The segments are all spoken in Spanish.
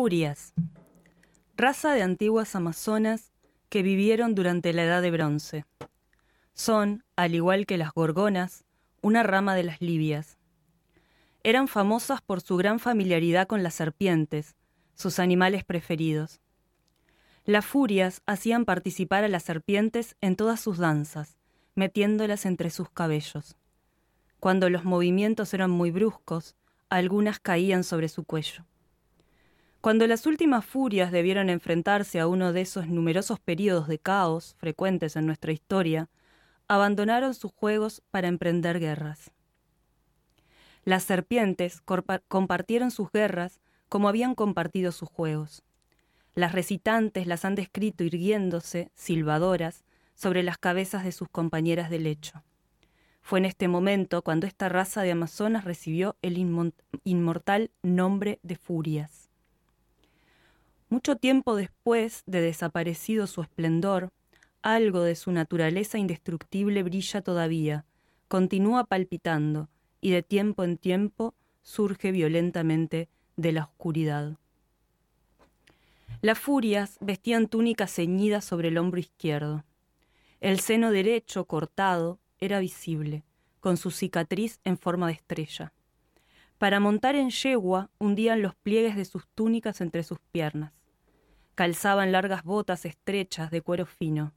Furias. Raza de antiguas amazonas que vivieron durante la Edad de Bronce. Son, al igual que las gorgonas, una rama de las libias. Eran famosas por su gran familiaridad con las serpientes, sus animales preferidos. Las furias hacían participar a las serpientes en todas sus danzas, metiéndolas entre sus cabellos. Cuando los movimientos eran muy bruscos, algunas caían sobre su cuello. Cuando las últimas furias debieron enfrentarse a uno de esos numerosos periodos de caos frecuentes en nuestra historia, abandonaron sus juegos para emprender guerras. Las serpientes compartieron sus guerras como habían compartido sus juegos. Las recitantes las han descrito irguiéndose, silbadoras, sobre las cabezas de sus compañeras de lecho. Fue en este momento cuando esta raza de amazonas recibió el inmortal nombre de furias. Mucho tiempo después de desaparecido su esplendor, algo de su naturaleza indestructible brilla todavía, continúa palpitando y de tiempo en tiempo surge violentamente de la oscuridad. Las furias vestían túnicas ceñidas sobre el hombro izquierdo. El seno derecho, cortado, era visible, con su cicatriz en forma de estrella. Para montar en yegua hundían los pliegues de sus túnicas entre sus piernas. Calzaban largas botas estrechas de cuero fino.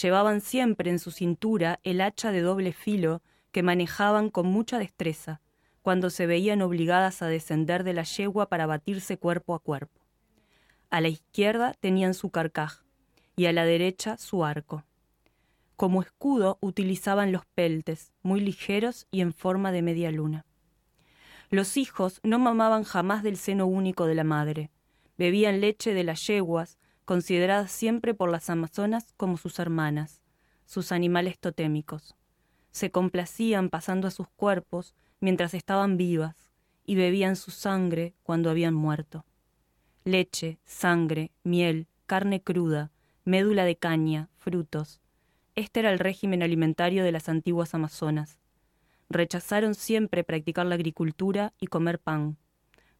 Llevaban siempre en su cintura el hacha de doble filo que manejaban con mucha destreza cuando se veían obligadas a descender de la yegua para batirse cuerpo a cuerpo. A la izquierda tenían su carcaj y a la derecha su arco. Como escudo utilizaban los peltes, muy ligeros y en forma de media luna. Los hijos no mamaban jamás del seno único de la madre, Bebían leche de las yeguas, consideradas siempre por las amazonas como sus hermanas, sus animales totémicos. Se complacían pasando a sus cuerpos mientras estaban vivas y bebían su sangre cuando habían muerto. Leche, sangre, miel, carne cruda, médula de caña, frutos. Este era el régimen alimentario de las antiguas amazonas. Rechazaron siempre practicar la agricultura y comer pan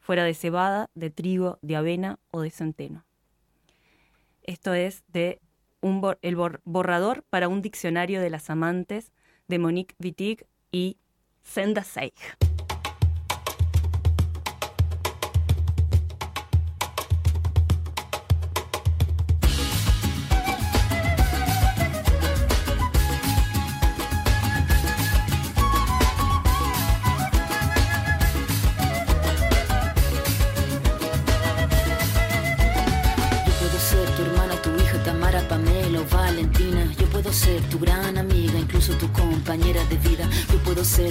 fuera de cebada, de trigo, de avena o de centeno. Esto es de un el borrador para un diccionario de las amantes de Monique Wittig y Senda Seig.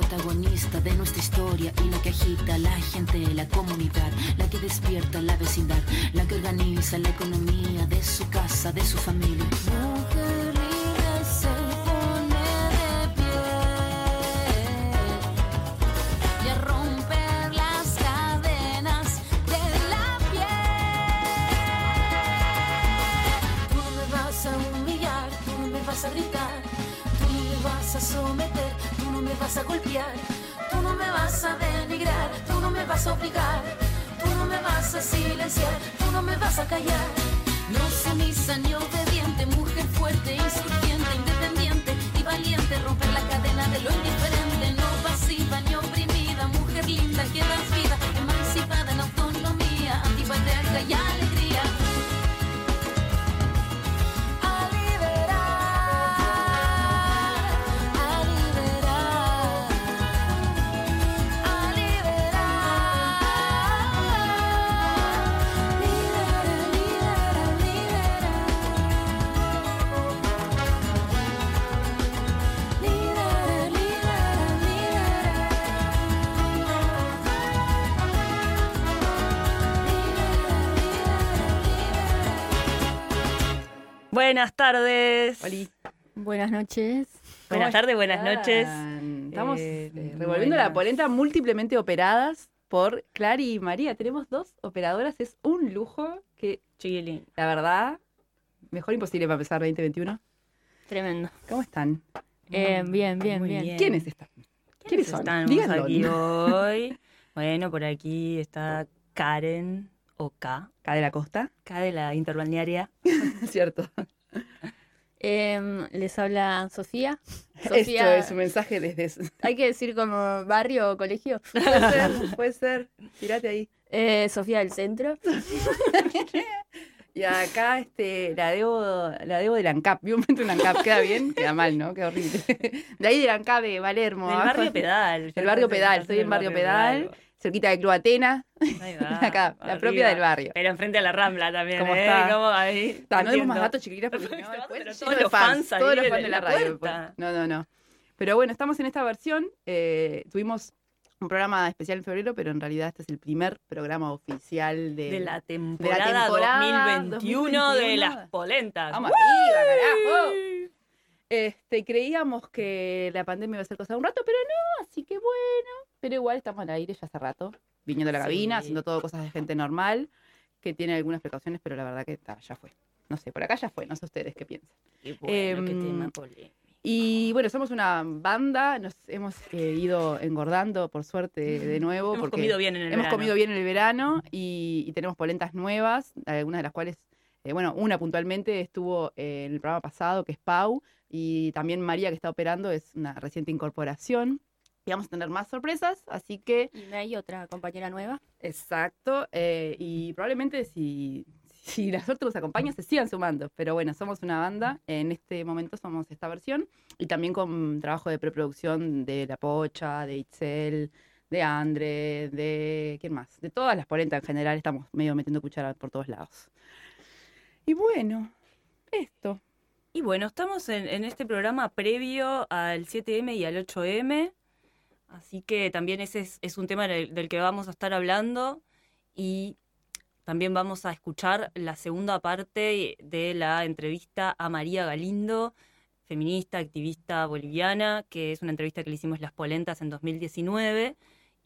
protagonista de nuestra historia y la que agita la gente, la comunidad, la que despierta la vecindad, la que organiza la economía de su casa, de su familia. Y a a a gritar, tú me vas a someter, vas a golpear, tú no me vas a denigrar, tú no me vas a obligar, tú no me vas a silenciar, tú no me vas a callar. No sumisa ni obediente, mujer fuerte, insurgente, tardes. Oli. Buenas noches. Buenas tardes, buenas noches. Estamos Eh, eh, revolviendo la buenas. polenta múltiplemente operadas por Clary y María. Tenemos dos operadoras, es un lujo que, Chiquilín. la verdad, mejor imposible para empezar 2021. Tremendo. ¿Cómo están? Eh, bien, bien, Muy bien. bien. ¿Quiénes están? ¿Quiénes son? Estamos Díganlo. aquí hoy. Bueno, por aquí está Karen o K, Acá de la costa, K de la interbalnearia. cierto. Em, les habla Sofía. Esto Sofía, es un mensaje desde... hay que decir como barrio o colegio. Puede ser, puede ser. Tirate ahí. Eh, Sofía del centro. Y acá este, la debo, la debo del ANCAP. Vi un momento en ANCAP. Queda bien, queda mal, ¿no? Queda horrible. De ahí del ANCAP de Valermo. Del abajo. barrio Pedal. Del barrio Pedal, estoy en barrio Pedal. Cerquita de Club Atena. Acá, la propia del barrio. Pero enfrente a la Rambla también. ¿Cómo ¿eh? está? ¿Cómo ahí? Está, no demos más datos chiquilitas porque Pero no, después todos lleno de los fans todos los fans de la la radio. después. No, no, no. Pero bueno, estamos en esta versión. eh, tuvimos un programa especial en febrero, pero en realidad este es el primer programa oficial de, De la temporada, temporada 2021, de 2021. las polentas. Vamos arriba, carajo. Este, creíamos que la pandemia iba a ser cosa de un rato, pero no, así que bueno. Pero igual estamos al aire ya hace rato, viniendo a la Sí. cabina, haciendo todo cosas de gente normal, que tiene algunas precauciones, pero la verdad que ta, ya fue. No sé, por acá ya fue, no sé ustedes qué piensan. Qué bueno, qué Em, tema polémico. Y bueno, somos una banda, nos hemos eh, ido engordando, por suerte, de nuevo. Hemos porque comido bien en el Hemos verano. comido bien en el verano y, y tenemos polentas nuevas, algunas de las cuales, eh, bueno, una puntualmente estuvo eh, en el programa pasado, que es Pau, y también María, que está operando, es una reciente incorporación. Y vamos a tener más sorpresas, así que, Y hay otra compañera nueva. exacto, eh, y probablemente si, si la suerte nos acompaña, se sigan sumando. Pero bueno, somos una banda, en este momento somos esta versión, y también con trabajo de preproducción de La Pocha, de Itzel, de Andre, de. ¿Quién más? De todas las polentas en general, estamos medio metiendo cuchara por todos lados. Y bueno, esto. Y bueno, estamos en, en este programa previo al 7M y al 8M, así que también ese es, es un tema del, del que vamos a estar hablando y también vamos a escuchar la segunda parte de la entrevista a María Galindo, feminista, activista boliviana, que es una entrevista que le hicimos Las Polentas en 2019.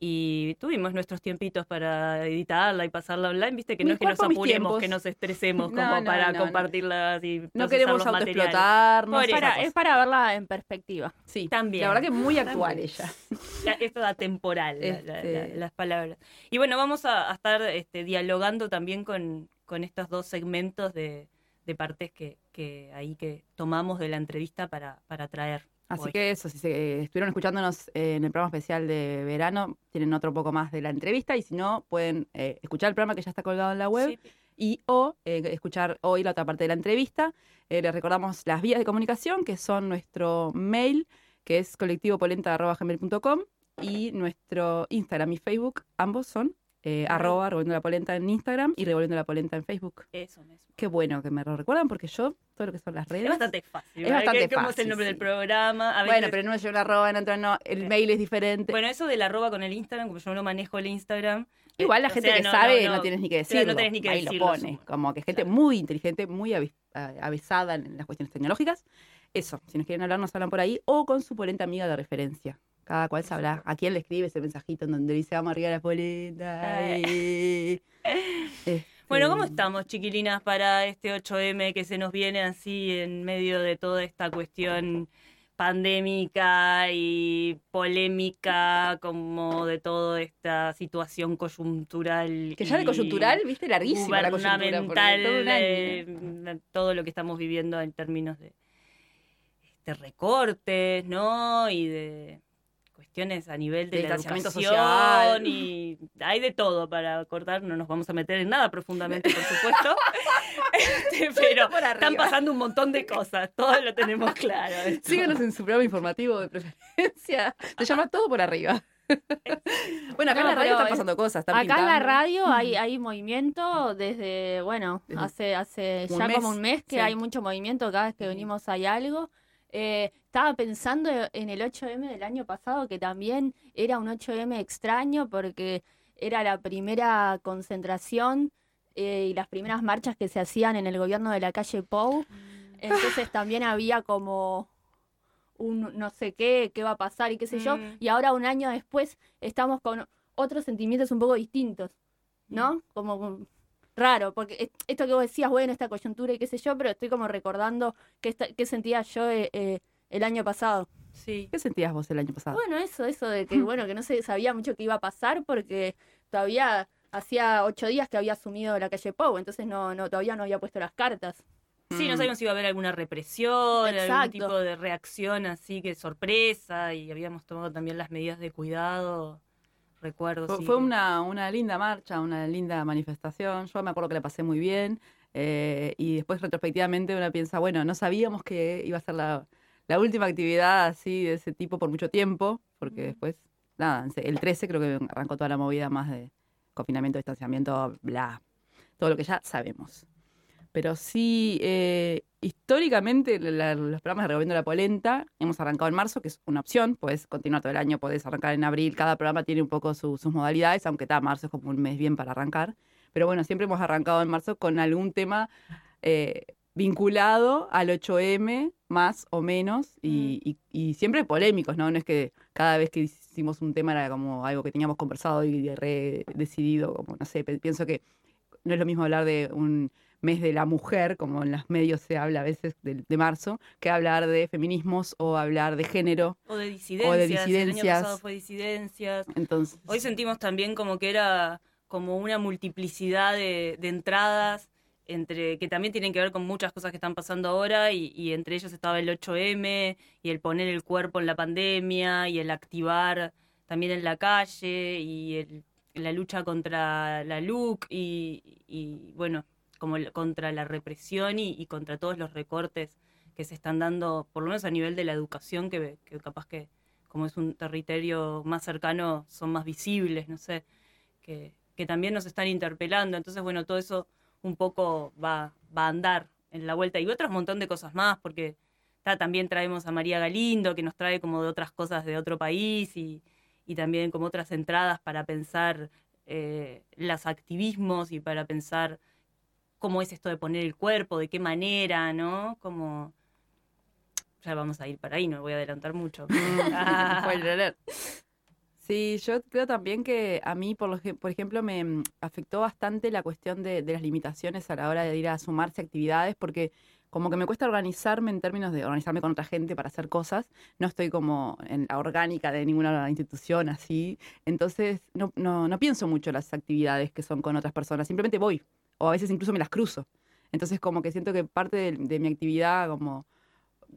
Y tuvimos nuestros tiempitos para editarla y pasarla online, viste que Mi no es que nos apuremos, que nos estresemos No, como no, para no, no. compartirla y No queremos autoexplotarnos. Eso. Para, es para verla en perspectiva. Sí, También. La verdad que es muy actual También. ella. Ya, Esto da temporal, la- la- la- Este- las palabras. Y bueno, vamos a, a estar este, dialogando también con, con estos dos segmentos de, de partes que, que ahí que tomamos de la entrevista para, para traer. Así que eso, si se, estuvieron escuchándonos en el programa especial de verano, tienen otro poco más de la entrevista y si no, pueden eh, escuchar el programa que ya está colgado en la web Sí. y o eh, escuchar hoy la otra parte de la entrevista. Eh, les recordamos las vías de comunicación, que son nuestro mail, que es colectivopolenta.gmail.com y nuestro Instagram y Facebook, ambos son eh, arroba Revolviendo la Polenta en Instagram y Revolviendo la Polenta en Facebook. Eso mismo. Qué bueno que me lo recuerdan porque yo, todo lo que son las redes... Es bastante fácil. Es bastante ¿Cómo es fácil, el nombre sí. del programa? A Bueno, pero no es un arroba, en otro no, el mail es diferente. Bueno, eso del arroba con el Instagram, como yo no manejo el Instagram. Igual la gente sea, que no, sabe no, no, no. tienes ni que decirlo. no tenés ni que Ahí decirlo, lo pone. Como que gente Claro. muy inteligente, muy avis- a- avesada en las cuestiones tecnológicas. Eso, si nos quieren hablar, nos hablan por ahí. O con su polenta amiga de referencia. Cada cual sabrá a quién le escribe ese mensajito en donde dice vamos arriba la polenta. Eh". Este, Bueno, ¿cómo estamos, chiquilinas, para este 8M que se nos viene así en medio de toda esta cuestión pandémica y polémica, como de toda esta situación coyuntural? Que ya de coyuntural, viste, larguísima la coyuntura. todo todo lo que estamos viviendo en términos de este, recortes, ¿no? Y de cuestiones a nivel de, De la educación social. y hay de todo para cortar, no nos vamos a meter en nada profundamente, por supuesto, Este, pero están pasando un montón de cosas, todo lo tenemos claro. Síganos en su programa informativo de preferencia. Se llama Todo por Arriba. bueno, acá No, en la radio están es- pasando cosas. Están Acá en la radio hay, hay movimiento desde, bueno, Desde hace, hace ya mes, como un mes que sí. hay mucho movimiento, cada vez que venimos hay algo. Eh, estaba pensando en el 8M del año pasado, que también era un 8M extraño porque era la primera concentración eh, y las primeras marchas que se hacían en el gobierno de la calle Pou. Entonces también había como un no sé qué, qué va a pasar y qué sé yo. Mm. Y ahora un año después estamos con otros sentimientos un poco distintos, ¿no? Como raro, porque es- esto que vos decías, bueno, esta coyuntura y qué sé yo, pero estoy como recordando qué, qué sentía yo eh, eh, el año pasado. Sí. ¿Qué sentías vos el año pasado? Bueno, eso, eso de que, bueno, que no se sabía mucho qué iba a pasar porque todavía hacía ocho días que había asumido la calle Pou, entonces no, no, todavía no había puesto las cartas. Sí, no Mm. sabíamos si iba a haber alguna represión, algún Exacto. tipo de reacción así que sorpresa y habíamos tomado también las medidas de cuidado. Recuerdo. Fue, sí, fue que- una, una linda marcha, una linda manifestación. Yo me acuerdo que la pasé muy bien. eh, y después, retrospectivamente, uno piensa, bueno, no sabíamos que iba a ser la, la última actividad así de ese tipo por mucho tiempo, porque después, nada, el 13 creo que arrancó toda la movida más de confinamiento, distanciamiento, bla, todo lo que ya sabemos. Pero sí, eh, históricamente la- los programas de Revolviendo la Polenta hemos arrancado en marzo, que es una opción, puedes continuar todo el año, puedes arrancar en abril, cada programa tiene un poco su- sus modalidades, aunque está marzo es como un mes bien para arrancar. Pero bueno, siempre hemos arrancado en marzo con algún tema eh, vinculado al 8M, más o menos, y, y- y siempre polémicos, ¿no? No es que cada vez que hicimos un tema era como algo que teníamos conversado y re decidido, como no sé, pienso que no es lo mismo hablar de un mes de la mujer, como en los medios se habla a veces de, de marzo, que hablar de feminismos o hablar de género. O de disidencias. El año disidencias. pasado fue disidencias. Entonces, Hoy sentimos también como que era como una multiplicidad de, de entradas entre que también tienen que ver con muchas cosas que están pasando ahora y, y entre ellos estaba el 8M y el poner el cuerpo en la pandemia y el activar también en la calle y el- la lucha contra la LUC y, y, bueno, como contra la represión y, y contra todos los recortes que se están dando, por lo menos a nivel de la educación, que, que capaz que como es un territorio más cercano, son más visibles, no sé, que, que también nos están interpelando. Entonces, bueno, todo eso un poco va, va a andar en la vuelta. Y otros montón de cosas más, porque ta, también traemos a María Galindo, que nos trae como de otras cosas de otro país y, y también como otras entradas para pensar eh, los activismos y para pensar cómo es esto de poner el cuerpo, de qué manera, ¿no? Como... Ya vamos a ir para ahí, no voy a adelantar mucho. Ah. Sí, yo creo también que a mí, por, lo que- por ejemplo, me mm, afectó bastante la cuestión de, de las limitaciones a la hora de ir a sumarse a actividades, porque como que me cuesta organizarme en términos de organizarme con otra gente para hacer cosas. No estoy como en la orgánica de ninguna institución así. Entonces, no, no, no pienso mucho las actividades que son con otras personas. Simplemente voy. O a veces incluso me las cruzo. Entonces, como que siento que parte de, de mi actividad como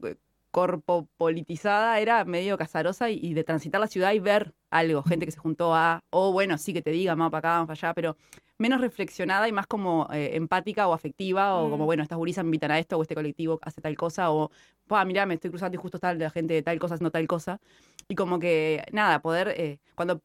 eh, corpo politizada era medio casarosa y, y de transitar la ciudad y ver algo, gente que se juntó a, o bueno, sí que te diga, vamos para acá, vamos para allá, pero menos reflexionada y más como eh, empática o afectiva, o como, Mm. bueno, estas gurisas me invitan a esto, o este colectivo hace tal cosa, o, pa, mirá, me estoy cruzando y justo está la gente de tal cosa haciendo tal cosa. Y como que, nada, poder, eh, cuando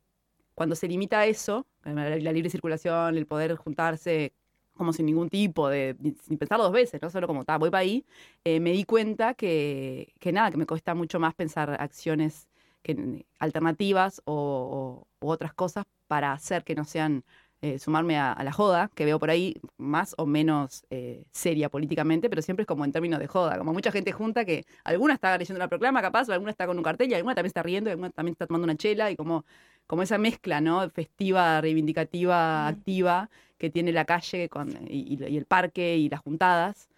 cuando se limita eso, la, la libre circulación, el poder juntarse como sin ningún tipo de, sin pensarlo dos veces, no solo como, ta, voy para ahí, eh, me di cuenta que, que nada, que me cuesta mucho más pensar acciones que, alternativas o, otras cosas para hacer que no sean eh, sumarme a, a la joda, que veo por ahí más o menos eh, seria políticamente, pero siempre es como en términos de joda, como mucha gente junta que alguna está leyendo una proclama capaz, o alguna está con un cartel y alguna también está riendo, y alguna también está tomando una chela y como, como esa mezcla, ¿no? Festiva, reivindicativa, activa que tiene la calle con, y, el parque y las juntadas.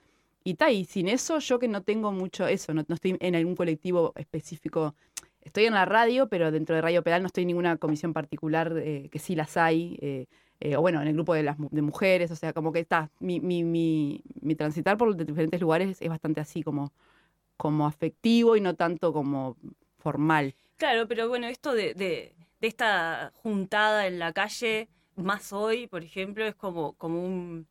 Y ta, y sin eso yo que no tengo mucho eso, no, no estoy en algún colectivo específico. Estoy en la radio, pero dentro de Radio Pedal no estoy en ninguna comisión particular, eh, que sí las hay, eh, eh, o bueno, en el grupo de las de mujeres, o sea, como que está, mi, mi, mi, mi transitar por diferentes lugares es bastante así, como, como afectivo y no tanto como formal. Claro, pero bueno, esto de, de, de esta juntada en la calle, más hoy, por ejemplo, es como, como un,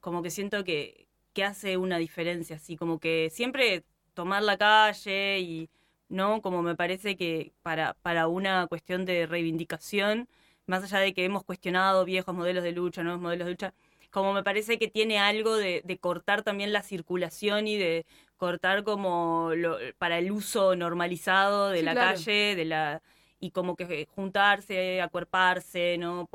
como que siento que, que hace una diferencia, así, como que siempre tomar la calle y, ¿no? Como me parece que para, para una cuestión de reivindicación, más allá de que hemos cuestionado viejos modelos de lucha, nuevos modelos de lucha, como me parece que tiene algo de, de cortar también la circulación y de cortar como lo- para el uso normalizado de Sí, la claro. calle, de la y como que juntarse, acuerparse, ¿no?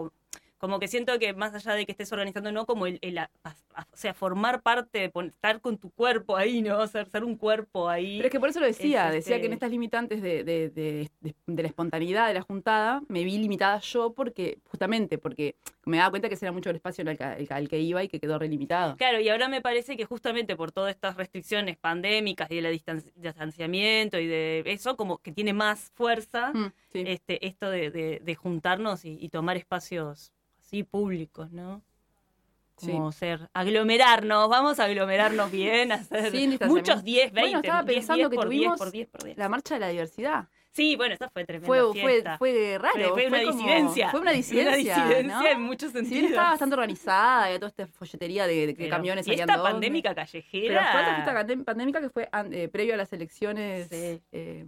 Como que siento que más allá de que estés organizando, ¿no? Como el, el a- a- o sea, formar parte, estar con tu cuerpo ahí, ¿no? Ser, ser un cuerpo ahí. Pero es que por eso lo decía, Es, decía que en este- estas limitantes de- de- de- de la espontaneidad de la juntada, me vi limitada yo porque, justamente, porque me daba cuenta que ese era mucho el espacio al que, al que- iba y que quedó relimitado. Claro, y ahora me parece que justamente por todas estas restricciones pandémicas y del distanciamiento y de eso, como que tiene más fuerza Mm, sí. este, esto de, de- de juntarnos y, y tomar espacios así públicos, ¿no? Sí. Como ser, aglomerarnos, vamos a aglomerarnos bien, hacer muchos 10, 20, Bueno, estaba 10, pensando 10 que por 10 tuvimos por 10 por 10. La marcha de la diversidad. Sí, bueno, esa fue tremenda Fue, fue, fiesta. fue raro. Fue- fue una como- disidencia. Fue una disidencia. Una disidencia ¿no? en muchos sentidos. estaba bastante organizada, había toda esta folletería de, de Pero camiones salían dónde. pandémica Pero callejera. fue otra fiesta pandem- pandémica que fue eh, previo a las elecciones. Sí. eh,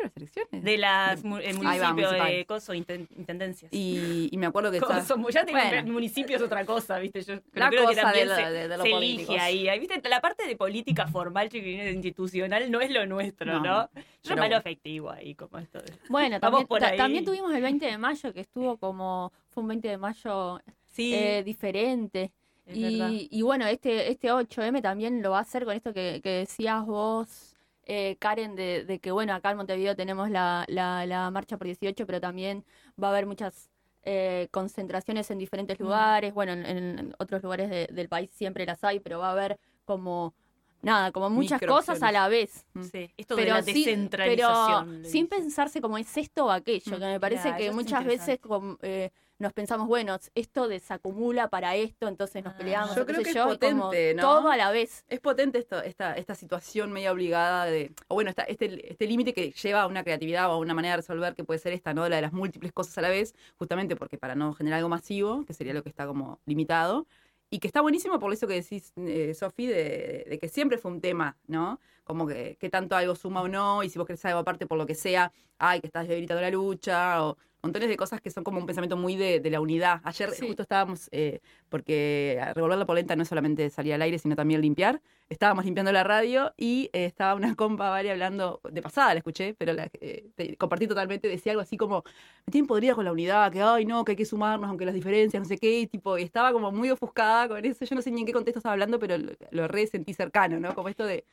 ¿Previo a las elecciones? de las De- mu- Ahí va, municipios de. Coso, inten- intendencias. Y, y me acuerdo que estaba- Coso, ya te Bueno. el municipio es otra cosa, ¿viste? Yo La creo que cosa también de lo- se, de- de lo se políticos. elige ahí. ¿Viste? La parte de política formal, chiquilines, institucional, no es lo nuestro, No, ¿no? Yo pero- malo afectivo ahí, como esto de... Bueno, también, por ta- ahí. también tuvimos el 20 de mayo, que estuvo como, fue un 20 de mayo Sí, eh, diferente. Y, y bueno, este, este 8M también lo va a hacer con esto que, que decías vos, eh, Karen, de, de que bueno, acá en Montevideo tenemos la, la, la marcha por 18, pero también va a haber muchas eh, concentraciones en diferentes Mm. lugares. Bueno, en, en otros lugares de- del país siempre las hay, pero va a haber como, nada, como muchas cosas a la vez. Sí, esto de Pero, la sí- descentralización. pero le sin pensarse como es esto o aquello, Mm, que me parece que muchas veces como, eh, nos pensamos, bueno, esto desacumula para esto, entonces nos Ah. peleamos. Yo creo que yo, potente, ¿no? Todo a la vez. Es potente esto, esta, esta situación media obligada de, o bueno, esta- este, este límite que lleva a una creatividad o a una manera de resolver que puede ser esta, ¿no? La de las múltiples cosas a la vez, justamente porque para no generar algo masivo, que sería lo que está como limitado, y que está buenísimo por eso que decís, eh, Sofi, de, de que siempre fue un tema, ¿no? Como que, que tanto algo suma o no, y si vos querés algo aparte por lo que sea, ay, que estás debilitando la lucha, o montones de cosas que son como un pensamiento muy de, de la unidad. Ayer Sí. justo estábamos, eh, porque revolver la polenta no es solamente salir al aire, sino también limpiar. Estábamos limpiando la radio y eh, estaba una compa, Vale, hablando, de pasada la escuché, pero la eh, te- compartí totalmente, decía algo así como, me tienen podrida con la unidad, que ay no, que hay que sumarnos, aunque las diferencias, no sé qué, y tipo, y estaba como muy ofuscada con eso. Yo no sé ni en qué contexto estaba hablando, pero lo, lo re sentí cercano, ¿no? Como esto de...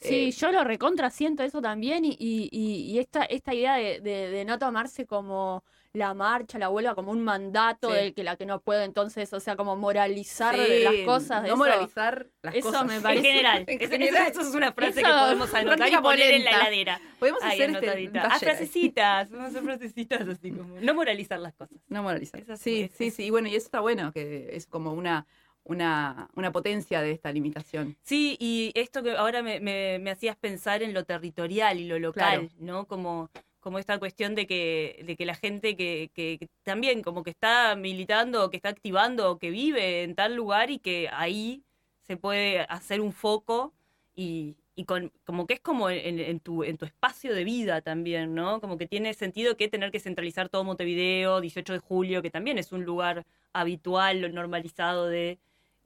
Sí, eh, yo lo recontra siento eso también y, y, y- esta, esta idea de, de- de no tomarse como la marcha, la huelga como un mandato Sí. del que la que no puede entonces, o sea, como moralizar sí, las cosas. No eso- moralizar las eso cosas. me En parece- general, En Eso- general. eso es una frase que podemos anotar y poner en la heladera. Podemos Ahí hacer este. Ah, frasecitas, vamos a hacer frasecitas así como. No moralizar las cosas. No moralizar. Sí, sí. sí. Y bueno, y eso está bueno, que es como una, una, una potencia de esta limitación. Sí, y esto que ahora me, me- me hacías pensar en lo territorial y lo local, Claro. ¿no? Como, como esta cuestión de que, de que la gente que, que- que también como que está militando, o que está activando, o que vive en tal lugar y que ahí se puede hacer un foco y, y con, como que es como en, en tu, en tu espacio de vida también, ¿no? Como que tiene sentido que tener que centralizar todo Montevideo, 18 de julio, que también es un lugar habitual, normalizado de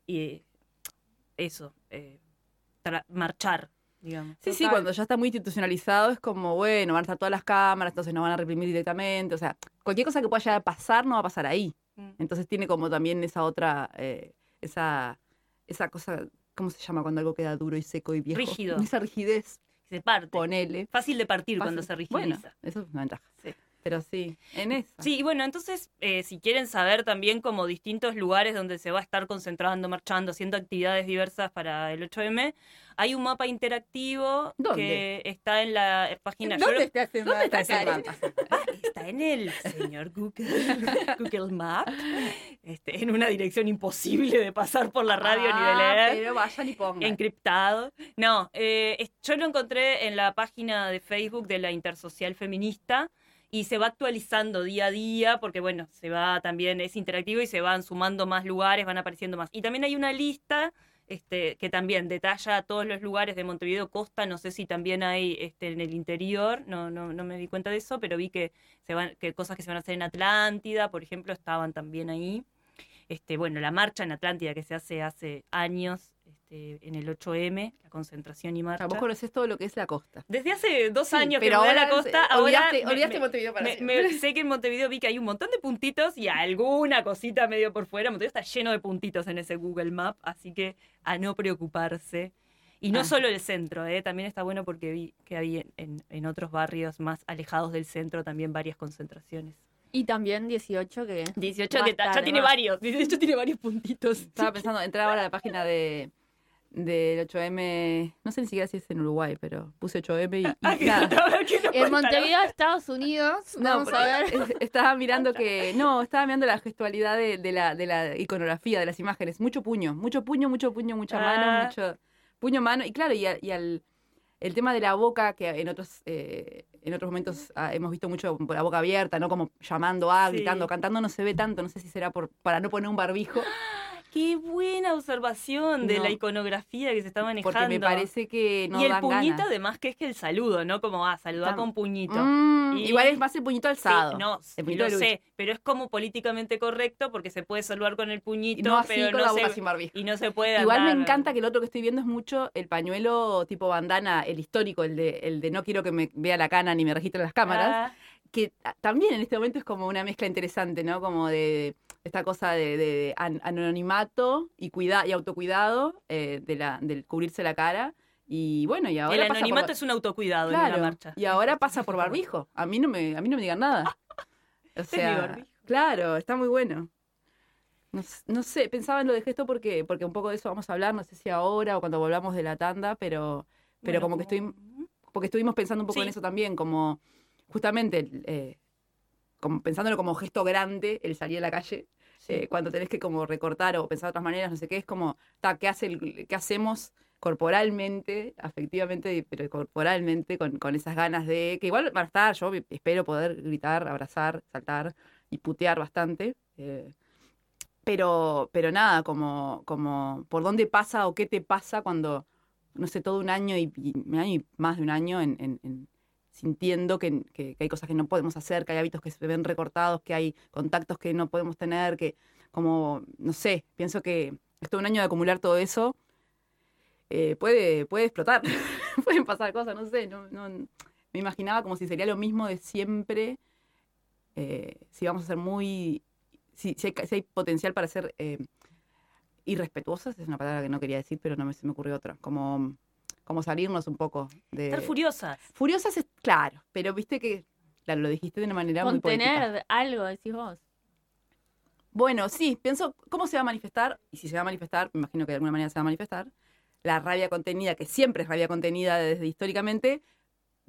y, eso, eh, marchar, digamos. Sí, sí, cuando ya está muy institucionalizado es como, bueno, van a estar todas las cámaras, entonces nos van a reprimir directamente. O sea, cualquier cosa que pueda llegar a pasar no va a pasar ahí. Mm. Entonces tiene como también esa otra, eh, esa, esa cosa, ¿cómo se llama cuando algo queda duro y seco y viejo? Rígido. Esa rigidez, Se parte. ponele. Fácil de partir cuando se rigidiza. Bueno, eso es una ventaja. Sí. Pero sí, en eso. Sí, y bueno, entonces, eh, si quieren saber también como distintos lugares donde se va a estar concentrando, marchando, haciendo actividades diversas para el 8M, hay un mapa interactivo ¿Dónde? que está en la página... yo ¿Dónde lo- está ese ¿Dónde está ese mapa? Ah, está en el señor Google, Google Map, este, en una dirección imposible de pasar por la radio ni de Ah, leer. Pero vayan y pongan. encriptado. No, eh, yo lo encontré en la página de Facebook de la Intersocial Feminista y se va actualizando día a día porque, bueno, se va también, es interactivo y se van sumando más lugares, van apareciendo más. Y también hay una lista este, que también detalla todos los lugares de Montevideo Costa, no sé si también hay este, en el interior, no, no, no me di cuenta de eso, pero vi que, se van, que cosas que se van a hacer en Atlántida, por ejemplo, estaban también ahí. Este, bueno, la marcha en Atlántida que se hace hace años, este, en el 8M, la concentración y marcha. vos conocés todo lo que es la costa. Desde hace dos Sí, años que pero voy a la costa, se- ahora olvidaste- me- olvidaste me- Montevideo para me- sé que en Montevideo vi que hay un montón de puntitos y alguna cosita medio por fuera. Montevideo está lleno de puntitos en ese Google Map, así que a no preocuparse. Y no Ah. solo el centro, ¿eh? también está bueno porque vi que hay en, en- en otros barrios más alejados del centro también varias concentraciones. Y también 18 que... 18 Más que ya tiene más. varios, 18 tiene varios puntitos. Estaba pensando entrar ahora a la página de del 8M, no sé ni siquiera si es en Uruguay, pero puse 8M y, Ah, nada. a ver, ¿qué nos En? Montevideo, Estados Unidos, No, vamos a ver. Estaba mirando que. No, estaba mirando la gestualidad de, de la, de la iconografía, de las imágenes. Mucho puño, mucho puño, mucho puño, mucha Ah. mano, mucho. Puño, mano. Y claro, y, a- y al. El tema de la boca, que en otros, eh, en otros momentos ah, hemos visto mucho por la boca abierta, ¿no? Como llamando a, Sí. gritando, cantando, no se ve tanto. No sé si será por, para no poner un barbijo. Qué buena observación de No. la iconografía que se está manejando. Porque me parece que no y el dan puñito ganas. además que es que el saludo, ¿no? Como, ah, saludar con puñito. Mm, Y- Igual es más el puñito Sí, alzado. no, el puñito lo sé, pero es como políticamente correcto porque se puede saludar con el puñito, Y no así pero con no la boca se, sin barbijo. y no se puede Igual me encanta que el otro que estoy viendo es mucho el pañuelo tipo bandana, el histórico, el de, el de no quiero que me vea la cana ni me registren las cámaras, Ah, que ah, también en este momento es como una mezcla interesante, ¿no? Como de esta cosa de, de an- anonimato y, cuida y autocuidado eh, de la, del cubrirse la cara. Y bueno, y ahora el pasa anonimato es un autocuidado en una marcha. Y ahora pasa por barbijo. A mí no me, a mí no me digan nada. O sea, claro, está muy bueno. No, no sé, pensaba en lo de gesto porque, porque un poco de eso vamos a hablar, no sé si ahora o cuando volvamos de la tanda, pero, pero Bueno, como que estoy, porque estuvimos pensando un poco en eso también, como justamente, eh, como pensándolo como gesto grande, el salir a la calle. Eh, cuando tenés que como recortar o pensar de otras maneras, no sé qué, es como, ta, ¿qué, hace el- qué hacemos corporalmente, afectivamente, pero corporalmente, con, con esas ganas de, que igual van a estar, yo espero poder gritar, abrazar, saltar y putear bastante. eh, pero, pero nada, como, como por dónde pasa o qué te pasa cuando, no sé, todo un año y, y- año y más de un año en, en- en- sintiendo que, que- hay cosas que no podemos hacer, que hay hábitos que se ven recortados, que hay contactos que no podemos tener, que como, no sé, pienso que es todo un año de acumular todo eso, eh, puede, puede explotar, pueden pasar cosas, no sé, no, no- me imaginaba como si sería lo mismo de siempre, eh, si vamos a ser muy, si, si hay potencial para ser eh, irrespetuosas, es una palabra que no quería decir, pero no me, se me ocurrió otra, como, como salirnos un poco de... Estar furiosas. Furiosas es claro, pero viste que claro, lo dijiste de una manera muy poética. Contener algo, decís vos. Bueno, sí, pienso cómo se va a manifestar, y si se va a manifestar, me imagino que de alguna manera se va a manifestar, la rabia contenida, que siempre es rabia contenida desde históricamente,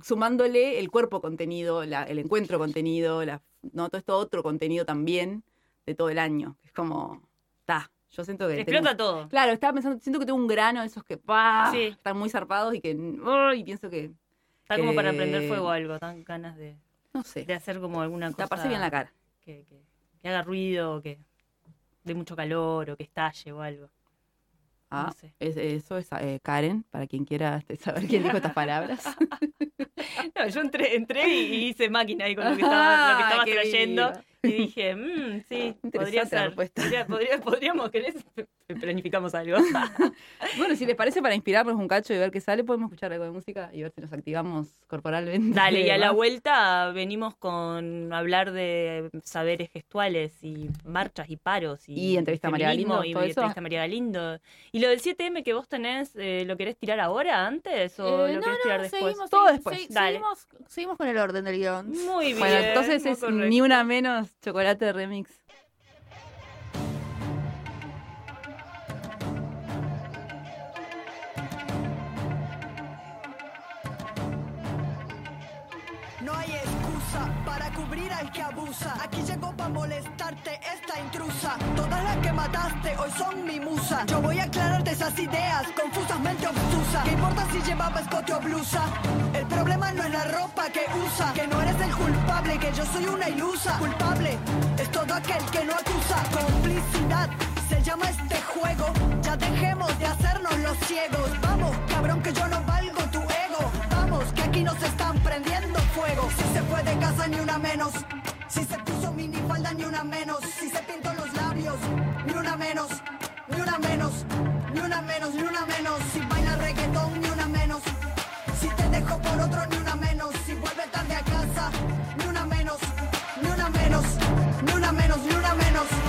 sumándole el cuerpo contenido, la- el encuentro contenido, la, no todo esto otro contenido también de todo el año. Es como, está, yo siento que... tengo- Explota todo. Claro, estaba pensando, siento que tengo un grano de esos que ¡pah! Sí. están muy zarpados y que, ¡oh! y pienso que, Está como para prender fuego algo, tan ganas de, no sé, de hacer como alguna cosa. taparse bien la cara. que, que- que haga ruido, o que dé mucho calor o que estalle o algo. Ah, No sé. es- eso es eh, Karen, para quien quiera este, saber quién dijo estas palabras. No, yo entré, entré y, y hice máquina ahí con lo que estaba, lo que estabas qué trayendo. viva. Y dije, mmm, sí, podría ser. Podría- podría- podríamos, ¿querés? Planificamos algo. Bueno, si les parece, para inspirarnos un cacho y ver qué sale, podemos escuchar algo de música y ver si nos activamos corporalmente. Dale, y a la vuelta venimos con hablar de saberes gestuales y marchas y paros. Y, Y entrevista a María Galindo, Y todo eso. entrevista a María Galindo. ¿Y lo del 7M que vos tenés, eh, lo querés tirar ahora, antes? ¿O Eh, lo no, querés tirar no, después? seguimos, Todo después. Dale. Seguimos, seguimos con el orden del guion. Muy bien. Bueno, entonces es correcto. ni una menos chocolate remix. Para cubrir al que abusa. Aquí llegó para molestarte esta intrusa. Todas las que mataste hoy son mi musa. Yo voy a aclararte esas ideas confusamente obtusas. ¿Qué importa si llevaba escote o blusa? El problema no es la ropa que usa. Que no eres el culpable, que yo soy una ilusa. Culpable es todo aquel que no acusa. Complicidad se llama este juego. Ya dejemos de hacernos los ciegos. Vamos, cabrón, que yo no ego. Vamos, que aquí nos están prendiendo fuego. Si se fue de casa, ni una menos. Si se puso minifalda, ni una menos. Si se pintó los labios, ni una menos. Ni una menos, ni una menos, ni una menos. Si baila reggaetón, ni una menos. Si te dejo por otro, ni una menos. Si vuelve tarde a casa, ni una menos. Ni una menos, ni una menos, ni una menos.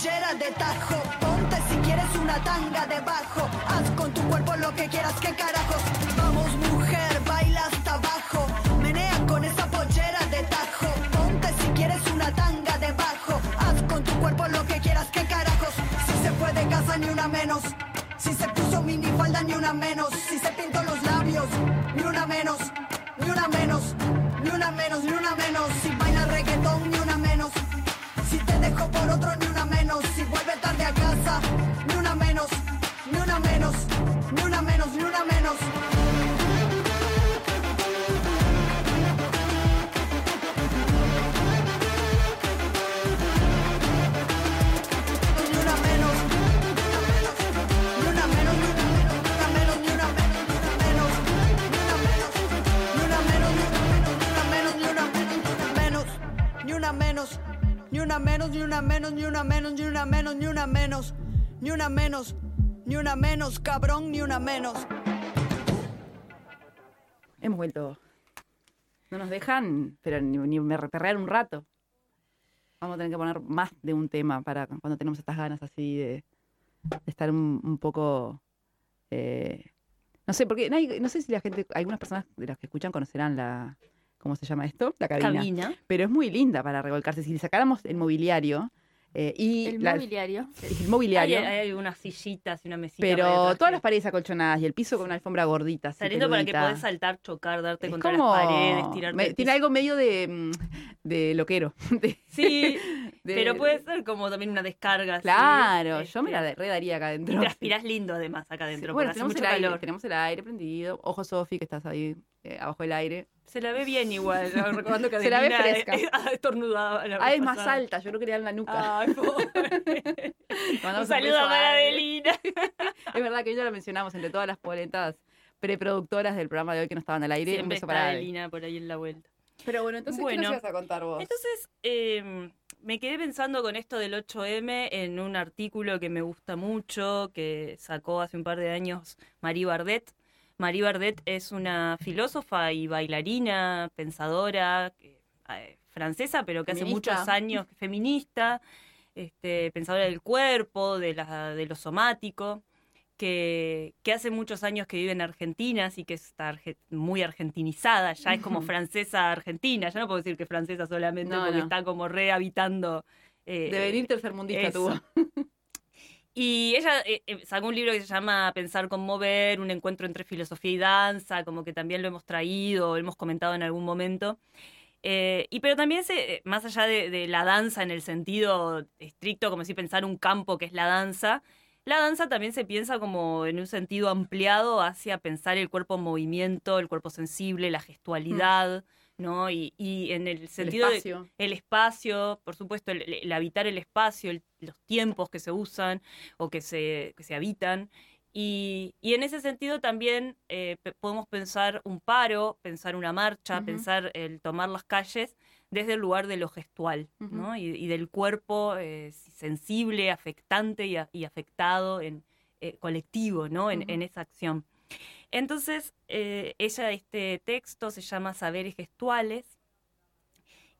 Pollera de tajo, ponte si quieres una tanga debajo, haz con tu cuerpo lo que quieras, que carajos. Vamos mujer, baila hasta abajo, menea con esa pollera de tajo, ponte si quieres una tanga debajo, haz con tu cuerpo lo que quieras, que carajos. Si se fue de casa ni una menos, si se puso minifalda ni una menos, si se pintó los labios ni una menos, ni una menos, ni una menos, ni una menos, si baila reggaetón ni una menos, si te dejo por otro ni una menos, si vuelve tarde a casa ni una menos, ni una menos, ni una menos, ni una menos. Menos, ni una menos, ni una menos, ni una menos, ni una menos, ni una menos, ni una menos, ni una menos, cabrón, ni una menos. Hemos vuelto. No nos dejan, pero ni, me reperrear un rato. Vamos a tener que poner más de un tema para cuando tenemos estas ganas así de, estar un, poco. Eh, no sé, porque no, no sé si la gente, algunas personas de las que escuchan conocerán la, ¿Cómo se llama esto? La cabina. Cabina. Pero es muy linda para revolcarse. Si le sacáramos el mobiliario eh, y El la- mobiliario. el mobiliario. hay unas sillitas y una mesita. pero todas las paredes acolchonadas y el piso con una alfombra gordita. Está lindo para que podés saltar, chocar, darte Es contra como- las paredes, tirarte. me- tiene algo medio de, mm, de loquero. de- Sí, de- pero puede ser como también una descarga. así, Claro, yo me este, la redaría acá adentro. Transpirás lindo además acá Sí, adentro, Bueno, tenemos el, aire, calor. tenemos el aire prendido. Ojo, Sofi, que estás ahí eh, abajo del aire. Se la ve bien igual, ¿no? recordando que Se la ve fresca. eh, estornudaba la Ah, es más alta, yo creo que le dan la nuca. Ay, pobre. Un saludo beso para. Adelina. Es verdad que ya la mencionamos entre todas las poletas preproductoras del programa de hoy que no estaban al aire. Un Siempre beso está para. Adelina por ahí en la vuelta. Pero bueno, entonces, ¿qué nos ibas a contar vos? Entonces, eh, me quedé pensando con esto del 8M en un artículo que me gusta mucho, que sacó hace un par de años Marie Bardet. Marie Bardet es una filósofa y bailarina, pensadora, eh, francesa, pero que hace muchos años, feminista, este, pensadora del cuerpo, de, la, de lo somático, que, que hace muchos años que vive en Argentina, así que está arge- muy argentinizada, ya es como francesa argentina, ya no puedo decir que francesa solamente No, porque no. está como rehabitando. eh, De venir tercermundista tuvo. y ella eh, eh, sacó un libro que se llama Pensar con Mover, un encuentro entre filosofía y danza, como que también lo hemos traído, hemos comentado en algún momento. Eh, y pero también, se, eh, más allá de, de la danza en el sentido estricto, como si pensar un campo que es la danza, La danza también se piensa como en un sentido ampliado hacia pensar el cuerpo en movimiento, el cuerpo sensible, la gestualidad, ¿no? Y, y en el sentido el de espacio. el espacio, por supuesto, el, el habitar el espacio, el- los tiempos que se usan o que se, que se habitan. Y, y en ese sentido también eh, podemos pensar un paro, pensar una marcha, pensar el tomar las calles desde el lugar de lo gestual, ¿no? Y, y del cuerpo eh, sensible, afectante y, a- y afectado en eh, colectivo, ¿no? En, en esa acción. Entonces, ella, este texto se llama Saberes Gestuales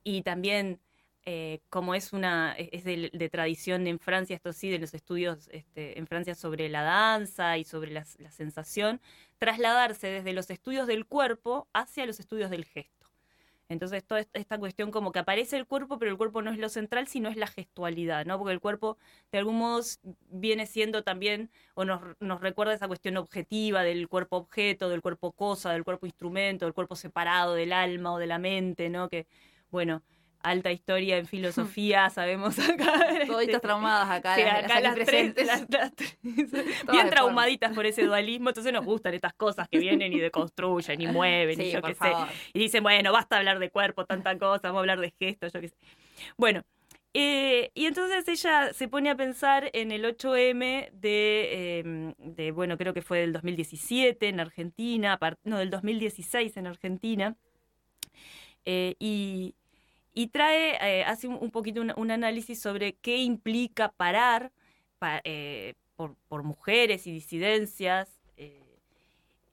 y también, eh, como es una e, es de, tradición en Francia, esto sí, de los estudios este, en Francia sobre la danza y sobre la, sensación, trasladarse desde los estudios del cuerpo hacia los estudios del gesto. Entonces, toda est- esta cuestión como que aparece el cuerpo, pero el cuerpo no es lo central, sino es la gestualidad, ¿no? Porque el cuerpo, de algún modo, viene siendo también, o nos, nos recuerda esa cuestión objetiva del cuerpo objeto, del cuerpo cosa, del cuerpo instrumento, del cuerpo separado del alma o de la mente, ¿no? Que, bueno, alta historia en filosofía, sabemos acá. Toditas este, traumadas acá, Sí, las, acá las tres, presentes. las- las tres, Todas bien traumaditas por ese dualismo, entonces nos gustan estas cosas que vienen y deconstruyen y mueven y yo qué sé. Y dicen, bueno, basta hablar de cuerpo, tanta cosa, vamos a hablar de gestos, yo qué sé. Bueno, eh, y entonces ella se pone a pensar en el 8M de, eh, de, bueno, creo que fue del 2017 en Argentina, no, del 2016 en Argentina, eh, y, y trae, eh, hace un, poquito un, un análisis sobre qué implica parar pa- eh, por, por mujeres y disidencias eh,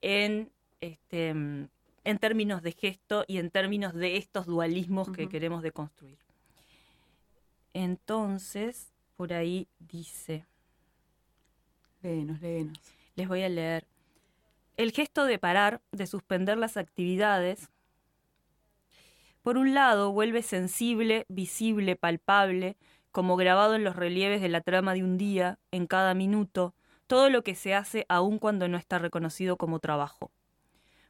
en, este, mm, en términos de gesto y en términos de estos dualismos que queremos deconstruir. Entonces, por ahí dice, Léenos, léenos. les voy a leer. El gesto de parar, de suspender las actividades, por un lado vuelve sensible, visible, palpable, como grabado en los relieves de la trama de un día, en cada minuto, todo lo que se hace aun cuando no está reconocido como trabajo.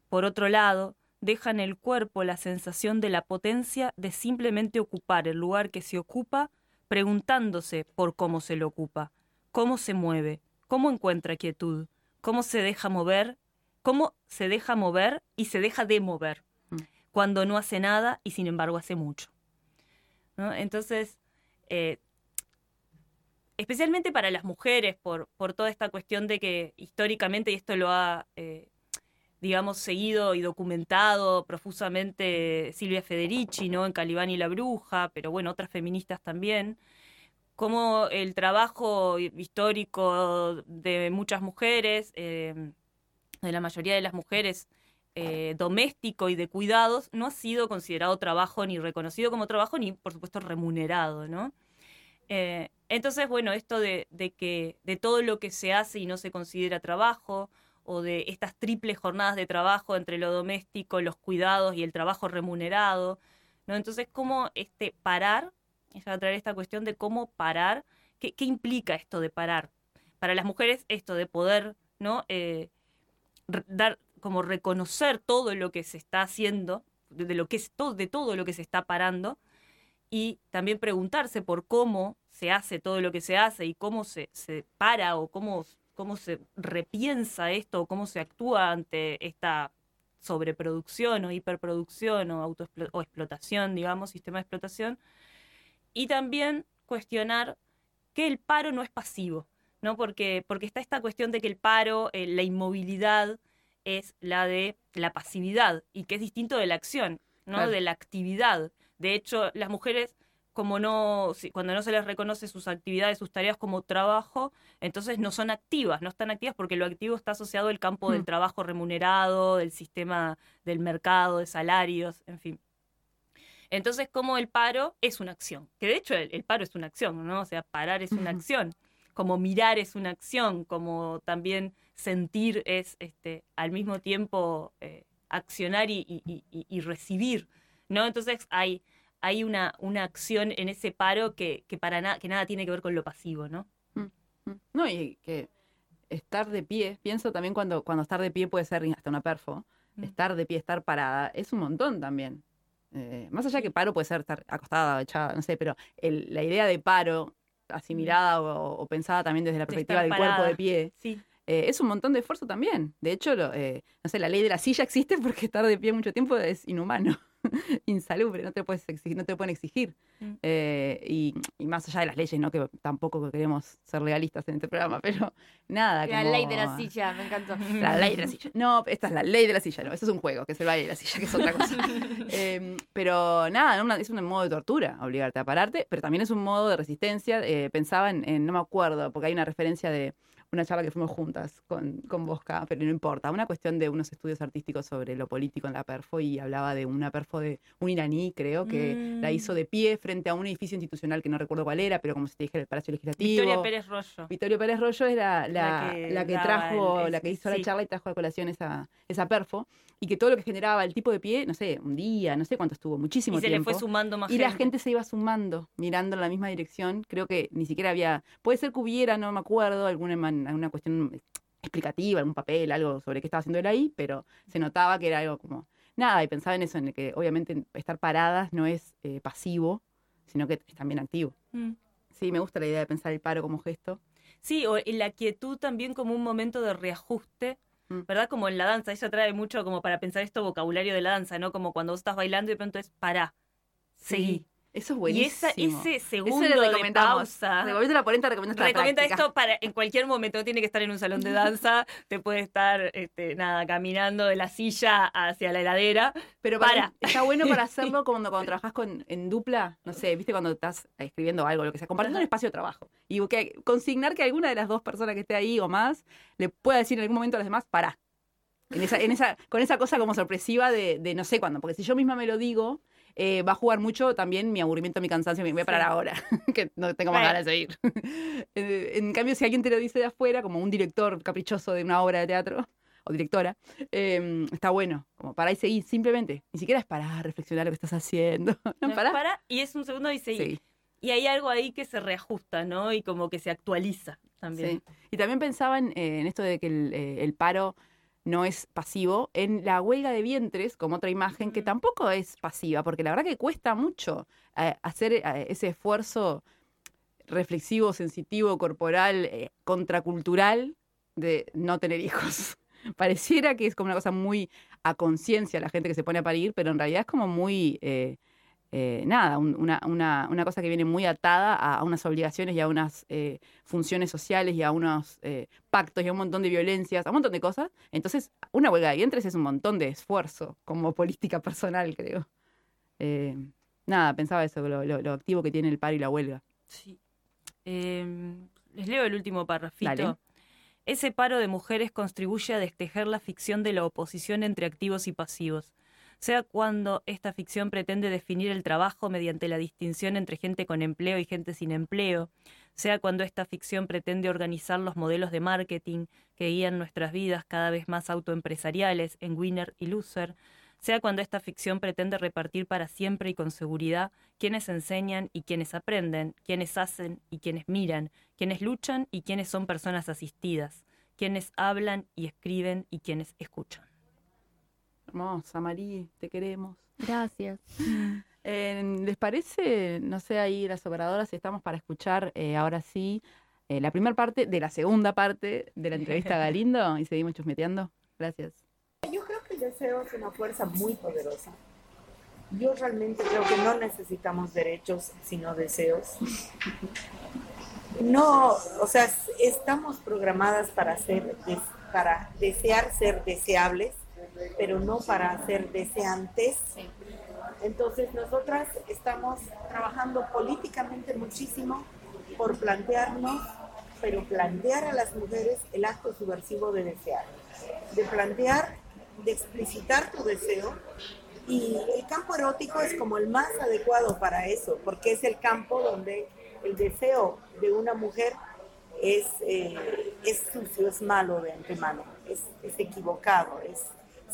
Por otro lado, deja en el cuerpo la sensación de la potencia de simplemente ocupar el lugar que se ocupa, preguntándose por cómo se lo ocupa, cómo se mueve, cómo encuentra quietud, cómo se deja mover, cómo se deja mover y se deja de mover. Cuando no hace nada y sin embargo hace mucho. Entonces, eh, especialmente para las mujeres, por, por toda esta cuestión de que históricamente, y esto lo ha, eh, digamos, seguido y documentado profusamente Silvia Federici, ¿no? En Calibán y la Bruja, pero bueno, otras feministas también, como el trabajo histórico de muchas mujeres, eh, de la mayoría de las mujeres, eh, doméstico y de cuidados, no ha sido considerado trabajo ni reconocido como trabajo, ni por supuesto remunerado, ¿no? Eh, entonces, bueno, esto de, que de todo lo que se hace y no se considera trabajo, o de estas triples jornadas de trabajo entre lo doméstico, los cuidados y el trabajo remunerado, ¿no? Entonces, cómo este parar, ella va a traer esta cuestión de cómo parar, qué, qué implica esto de parar. Para las mujeres, esto de poder, ¿no? Eh, dar, como reconocer todo lo que se está haciendo, de, lo que es todo, de todo lo que se está parando, y también preguntarse por cómo se hace todo lo que se hace y cómo se, se para o cómo, cómo se repiensa esto o cómo se actúa ante esta sobreproducción o hiperproducción o, autoexplo- o explotación, digamos, sistema de explotación. Y también cuestionar que el paro no es pasivo, ¿no? Porque, porque está esta cuestión de que el paro, eh, la inmovilidad, es la de la pasividad y que es distinto de la acción, ¿no? Claro. De la actividad. De hecho, las mujeres, como no, cuando no se les reconoce sus actividades, sus tareas como trabajo, entonces no son activas, no están activas porque lo activo está asociado al campo del Mm. trabajo remunerado, del sistema del mercado, de salarios, en fin. Entonces, como el paro es una acción, que de hecho el, el paro es una acción, ¿no? O sea, parar es una acción, como mirar es una acción, como también sentir es este, al mismo tiempo eh, accionar y, y- y- y recibir, ¿no? Entonces hay, hay una, una acción en ese paro que, que para nada, que nada tiene que ver con lo pasivo, ¿no? Mm. No, y que estar de pie, pienso también cuando, cuando estar de pie puede ser hasta una perfo, Mm. estar de pie, estar parada, es un montón también. Eh, más allá que paro puede ser estar acostada, echada, no sé, pero el- la idea de paro asimilada o, o pensada también desde la De perspectiva estar del cuerpo de pie. Sí. Eh, es un montón de esfuerzo también. De hecho, lo, eh, no sé, la ley de la silla existe porque estar de pie mucho tiempo es inhumano, insalubre, no te, puedes exigir, no te pueden exigir. Mm. Eh, y, y más allá de las leyes, ¿no? que tampoco queremos ser legalistas en este programa, pero nada. La como- ley de la silla, me encantó. La ley de la silla. No, esta es la ley de la silla, no, eso es un juego, que es el baile de la silla, que es otra cosa. Eh, pero nada, es un modo de tortura obligarte a pararte, pero también es un modo de resistencia. Pensaba en, en- no me acuerdo, porque hay una referencia de una charla que fuimos juntas con, con Bosca, pero no importa, una cuestión de unos estudios artísticos sobre lo político en la perfo y hablaba de una perfo de un iraní, creo, que la Mm. hizo de pie frente a un edificio institucional que no recuerdo cuál era, pero como se te dije, el Palacio Legislativo. Victoria Pérez Rollo. Victorio Pérez Rollo era la, La que la que trajo, el- la que hizo la sí. charla y trajo a colación esa, esa perfo, y que todo lo que generaba el tipo de pie, no sé, un día, no sé cuánto estuvo, muchísimo Y se le tiempo. fue sumando más y la gente se iba sumando, mirando en la misma dirección. Creo que ni siquiera había, puede ser que hubiera, no me acuerdo, alguna, man- alguna cuestión explicativa, algún papel, algo sobre qué estaba haciendo él ahí, pero se notaba que era algo como, nada, y pensaba en eso, en el que obviamente estar paradas no es eh, pasivo, sino que es también activo. Mm. Sí, me gusta la idea de pensar el paro como gesto. Sí, o en la quietud también como un momento de reajuste, Mm. ¿verdad? Como en la danza, eso trae mucho como para pensar esto vocabulario de la danza, ¿no? Como cuando vos estás bailando y de pronto es pará, seguí. Eso es Y buenísimo. esa, ese Eso segundo le de recomendamos. pausa. Recomiendo la polenta, recomiendo esta Recomienda esto para en cualquier momento, no tiene que estar en un salón de danza, te puede estar este, nada, caminando de la silla hacia la heladera. Pero para, Para. está bueno para hacerlo cuando, cuando trabajas con, en dupla, no sé, viste cuando estás escribiendo algo, lo que sea, compartiendo un espacio de trabajo. Y que, consignar que alguna de las dos personas que esté ahí o más le pueda decir en algún momento a los demás, pará. En esa, en esa, con esa cosa como sorpresiva de, de no sé cuándo. Porque si yo misma me lo digo, eh, va a jugar mucho también mi aburrimiento, mi cansancio, me voy a parar Sí. ahora, que no tengo más ganas de ir. Eh, en cambio, si alguien te lo dice de afuera, como un director caprichoso de una obra de teatro, o directora, eh, está bueno, como para y seguir, simplemente. Ni siquiera es para reflexionar lo que estás haciendo. No, pará. Para, y es un segundo y seguí. Sí, Y hay algo ahí que se reajusta, ¿no? Y como que se actualiza también. sí. Y también pensaba en, eh, en esto de que el, eh, el paro no es pasivo, en la huelga de vientres, como otra imagen, que tampoco es pasiva, porque la verdad que cuesta mucho eh, hacer eh, ese esfuerzo reflexivo, sensitivo, corporal, eh, contracultural de no tener hijos. Pareciera que es como una cosa muy a conciencia la gente que se pone a parir, pero en realidad es como muy, eh, nada, un- una, una- una cosa que viene muy atada a, a unas obligaciones y a unas eh, funciones sociales y a unos eh, pactos y a un montón de violencias, a un montón de cosas. Entonces, una huelga de vientres es un montón de esfuerzo como política personal, creo. Nada, pensaba eso, lo, lo- lo activo que tiene el paro y la huelga. Sí. Eh, les leo el último parrafito. Dale. Ese paro de mujeres contribuye a destejer la ficción de la oposición entre activos y pasivos, sea cuando esta ficción pretende definir el trabajo mediante la distinción entre gente con empleo y gente sin empleo, sea cuando esta ficción pretende organizar los modelos de marketing que guían nuestras vidas cada vez más autoempresariales en winner y loser, sea cuando esta ficción pretende repartir para siempre y con seguridad quienes enseñan y quienes aprenden, quienes hacen y quienes miran, quienes luchan y quienes son personas asistidas, quienes hablan y escriben y quienes escuchan. Hermosa, Marí, te queremos. Gracias. Eh, ¿Les parece, no sé, ahí las operadoras, estamos para escuchar eh, ahora sí eh, la primera parte de la segunda parte de la entrevista a Galindo y seguimos chusmeteando? Gracias. Yo creo que el deseo es una fuerza muy poderosa. Yo realmente creo que no necesitamos derechos, sino deseos. No, o sea, estamos programadas para ser, para desear ser deseables, pero no para ser deseantes. Entonces, nosotras estamos trabajando políticamente muchísimo por plantearnos, pero plantear a las mujeres el acto subversivo de desear, de plantear, de explicitar tu deseo. Y el campo erótico es como el más adecuado para eso, porque es el campo donde el deseo de una mujer es, eh, es sucio, es malo de antemano, es, es equivocado, es,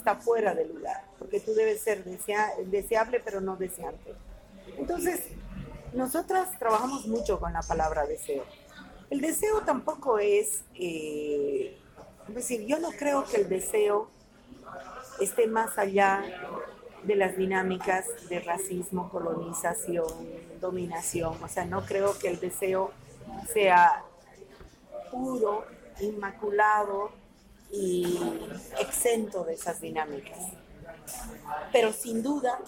está fuera de lugar, porque tú debes ser desea- deseable pero no deseante. Entonces, nosotras trabajamos mucho con la palabra deseo. El deseo tampoco es, eh, es decir, yo no creo que el deseo esté más allá de las dinámicas de racismo, colonización, dominación. O sea, no creo que el deseo sea puro, inmaculado y exento de esas dinámicas. Pero sin duda,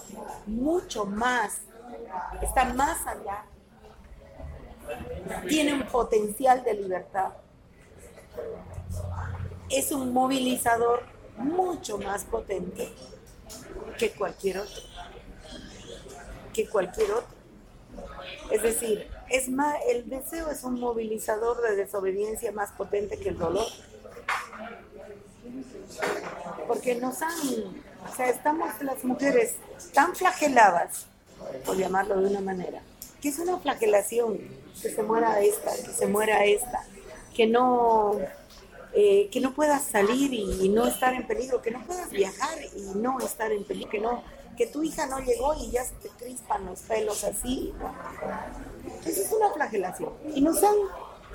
mucho más, está más allá, tiene un potencial de libertad. Es un movilizador mucho más potente que cualquier otro. Que cualquier otro. Es decir, es más, el deseo es un movilizador de desobediencia más potente que el dolor. Porque nos han, o sea, estamos las mujeres tan flageladas, por llamarlo de una manera, que es una flagelación, que se muera esta, que se muera esta, que no, eh, que no puedas salir y, no estar en peligro, que no puedas viajar y no estar en peligro, que no, que tu hija no llegó y ya se te crispan los pelos así. Eso es una flagelación. Y nos han,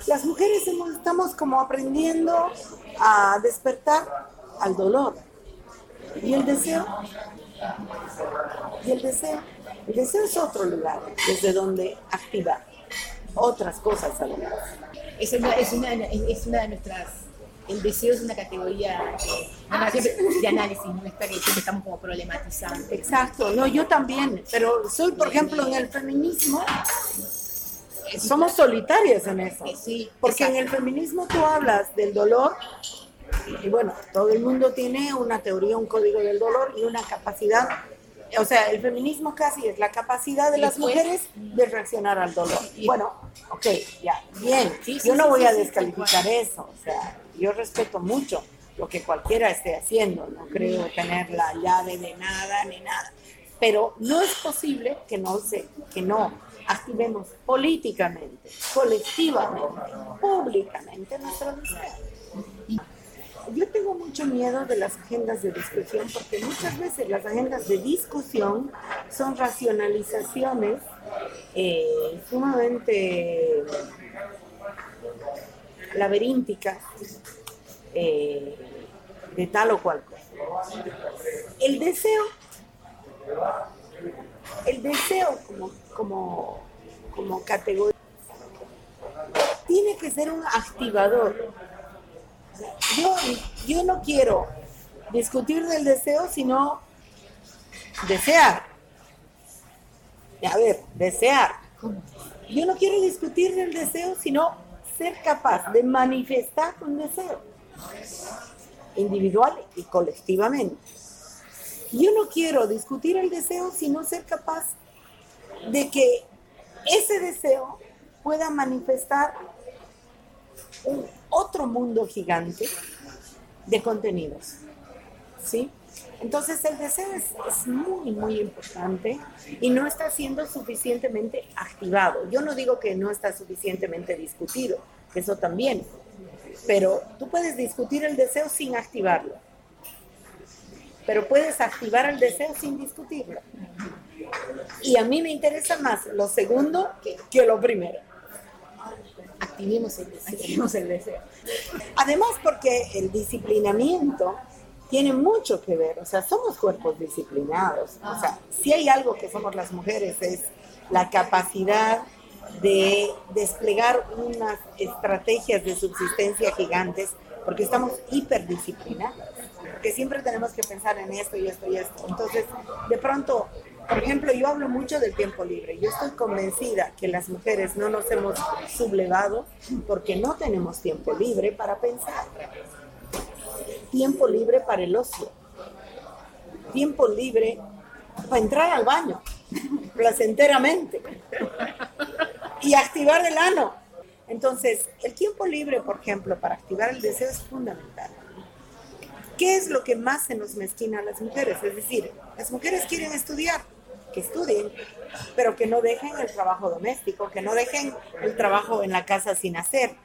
las mujeres estamos como aprendiendo a despertar al dolor. Y el deseo, y el deseo, el deseo es otro lugar desde donde activar otras cosas además. Es una, es una, es una de nuestras el deseo es una categoría de análisis, no está que estamos como problematizando. Exacto, no, yo también, pero soy, por ejemplo, en el feminismo, somos solitarias en eso. Sí, porque en el feminismo tú hablas del dolor y bueno, todo el mundo tiene una teoría, un código del dolor y una capacidad. O sea, el feminismo casi es la capacidad de las mujeres de reaccionar al dolor. Bueno, ok, ya, bien. Yo no voy a descalificar eso. O sea, yo respeto mucho lo que cualquiera esté haciendo. No creo tener la llave de nada ni nada. Pero no es posible que no se, que no activemos políticamente, colectivamente, públicamente nuestro deseo. Yo tengo mucho miedo de las agendas de discusión porque muchas veces las agendas de discusión son racionalizaciones eh, sumamente laberínticas eh, de tal o cual cosa. El deseo, el deseo como, como, como categoría tiene que ser un activador yo, yo no quiero discutir del deseo, sino desear. A ver, desear. Yo no quiero discutir del deseo, sino ser capaz de manifestar un deseo, individual y colectivamente. Yo no quiero discutir el deseo, sino ser capaz de que ese deseo pueda manifestar un otro mundo gigante de contenidos. ¿Sí? Entonces el deseo es, muy, muy importante y no está siendo suficientemente activado. Yo no digo que no está suficientemente discutido, eso también, pero tú puedes discutir el deseo sin activarlo, pero puedes activar el deseo sin discutirlo. Y a mí me interesa más lo segundo que lo primero activemos el, deseo. Además, porque el disciplinamiento tiene mucho que ver, o sea, somos cuerpos disciplinados. O sea, si hay algo que somos las mujeres es la capacidad de desplegar unas estrategias de subsistencia gigantes, porque estamos hiperdisciplinadas, porque siempre tenemos que pensar en esto y esto y esto. Entonces, de pronto, por ejemplo, yo hablo mucho del tiempo libre. Yo estoy convencida que las mujeres no nos hemos sublevado porque no tenemos tiempo libre para pensar. Tiempo libre para el ocio. Tiempo libre para entrar al baño placenteramente y activar el ano. Entonces, el tiempo libre, por ejemplo, para activar el deseo es fundamental. ¿Qué es lo que más se nos mezquina a las mujeres? Es decir, las mujeres quieren estudiar, que estudien, pero que no dejen el trabajo doméstico, que no dejen el trabajo en la casa sin hacer.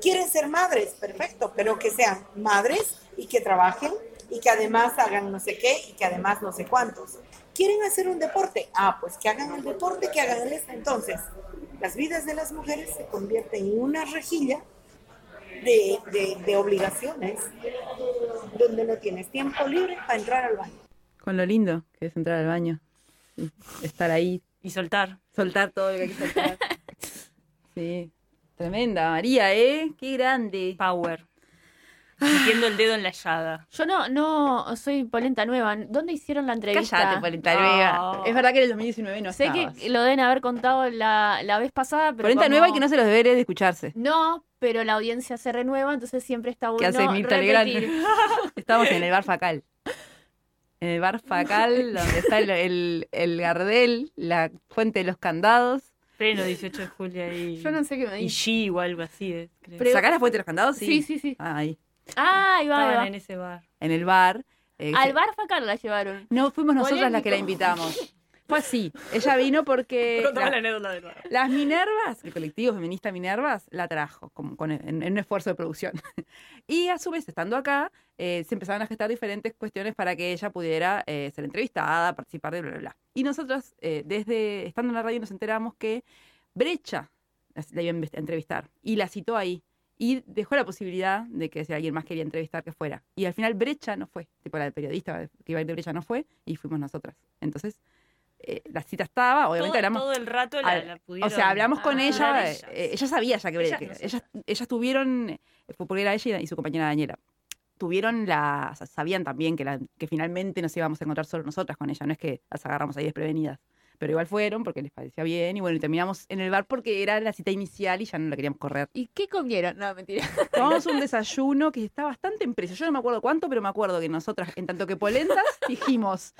Quieren ser madres, perfecto, pero que sean madres y que trabajen y que además hagan no sé qué y que además no sé cuántos. ¿Quieren hacer un deporte? Ah, pues que hagan el deporte, que hagan el este. Entonces, las vidas de las mujeres se convierten en una rejilla de, de, de obligaciones donde no tienes tiempo libre para entrar al baño. Con lo lindo que es entrar al baño estar ahí. Y soltar. Soltar todo lo que hay que soltar. sí. Tremenda, María, ¿eh? Qué grande. Power. Metiendo el dedo en la llaga. Yo no, no soy polenta nueva. ¿Dónde hicieron la entrevista? Cállate, Polenta Nueva. Oh. Es verdad que en el 2019 no Sé estabas. que lo deben haber contado la, la vez pasada, pero Polenta como- Nueva y que no se los deberes de escucharse. No, pero la audiencia se renueva, entonces siempre está bueno ¿Qué hace Mirta repetir. Estamos en el bar Facal. En el bar Facal, donde está el, el, el Gardel, la fuente de los candados. Pleno 18 de julio y. Yo no sé qué me Y dice. G o algo así. eh, creo. Pero- ¿Sacás la fuente de los candados? Sí, sí, sí. Ah, ahí. Ah, ahí va, en ese bar. En el bar. eh, Al bar Facal la llevaron. No, fuimos nosotras las que la invitamos. Fue así. Ella vino porque la- la anécdota del bar. las Minervas, el colectivo feminista Minervas, la trajo como con, en, en un esfuerzo de producción. Y a su vez, estando acá, eh, se empezaron a gestar diferentes cuestiones para que ella pudiera eh, ser entrevistada, participar de bla, bla, bla. Y nosotros, eh, desde estando en la radio, nos enteramos que Brecha la iba a entrevistar y la citó ahí. Y dejó la posibilidad de que si alguien más quería entrevistar, que fuera. Y al final Brecha no fue. Tipo, la periodista que iba a ir de Brecha no fue y fuimos nosotras. Entonces, eh, la cita estaba, obviamente todo, hablamos. todo el rato la, la pudieron. O sea, hablamos con ella, eh, ellas. eh, ella sabía ya que, Ellas, que- nosotras. ellas, ellas tuvieron, fue porque era ella y su compañera Daniela, tuvieron la, o sea, sabían también que, la, que finalmente nos íbamos a encontrar solo nosotras con ella, no es que las agarramos ahí desprevenidas. Pero igual fueron porque les parecía bien y bueno, y terminamos en el bar porque era la cita inicial y ya no la queríamos correr. ¿Y qué comieron? No, mentira. Tomamos un desayuno que está bastante en precio. Yo no me acuerdo cuánto, pero me acuerdo que nosotras, en tanto que polentas, dijimos,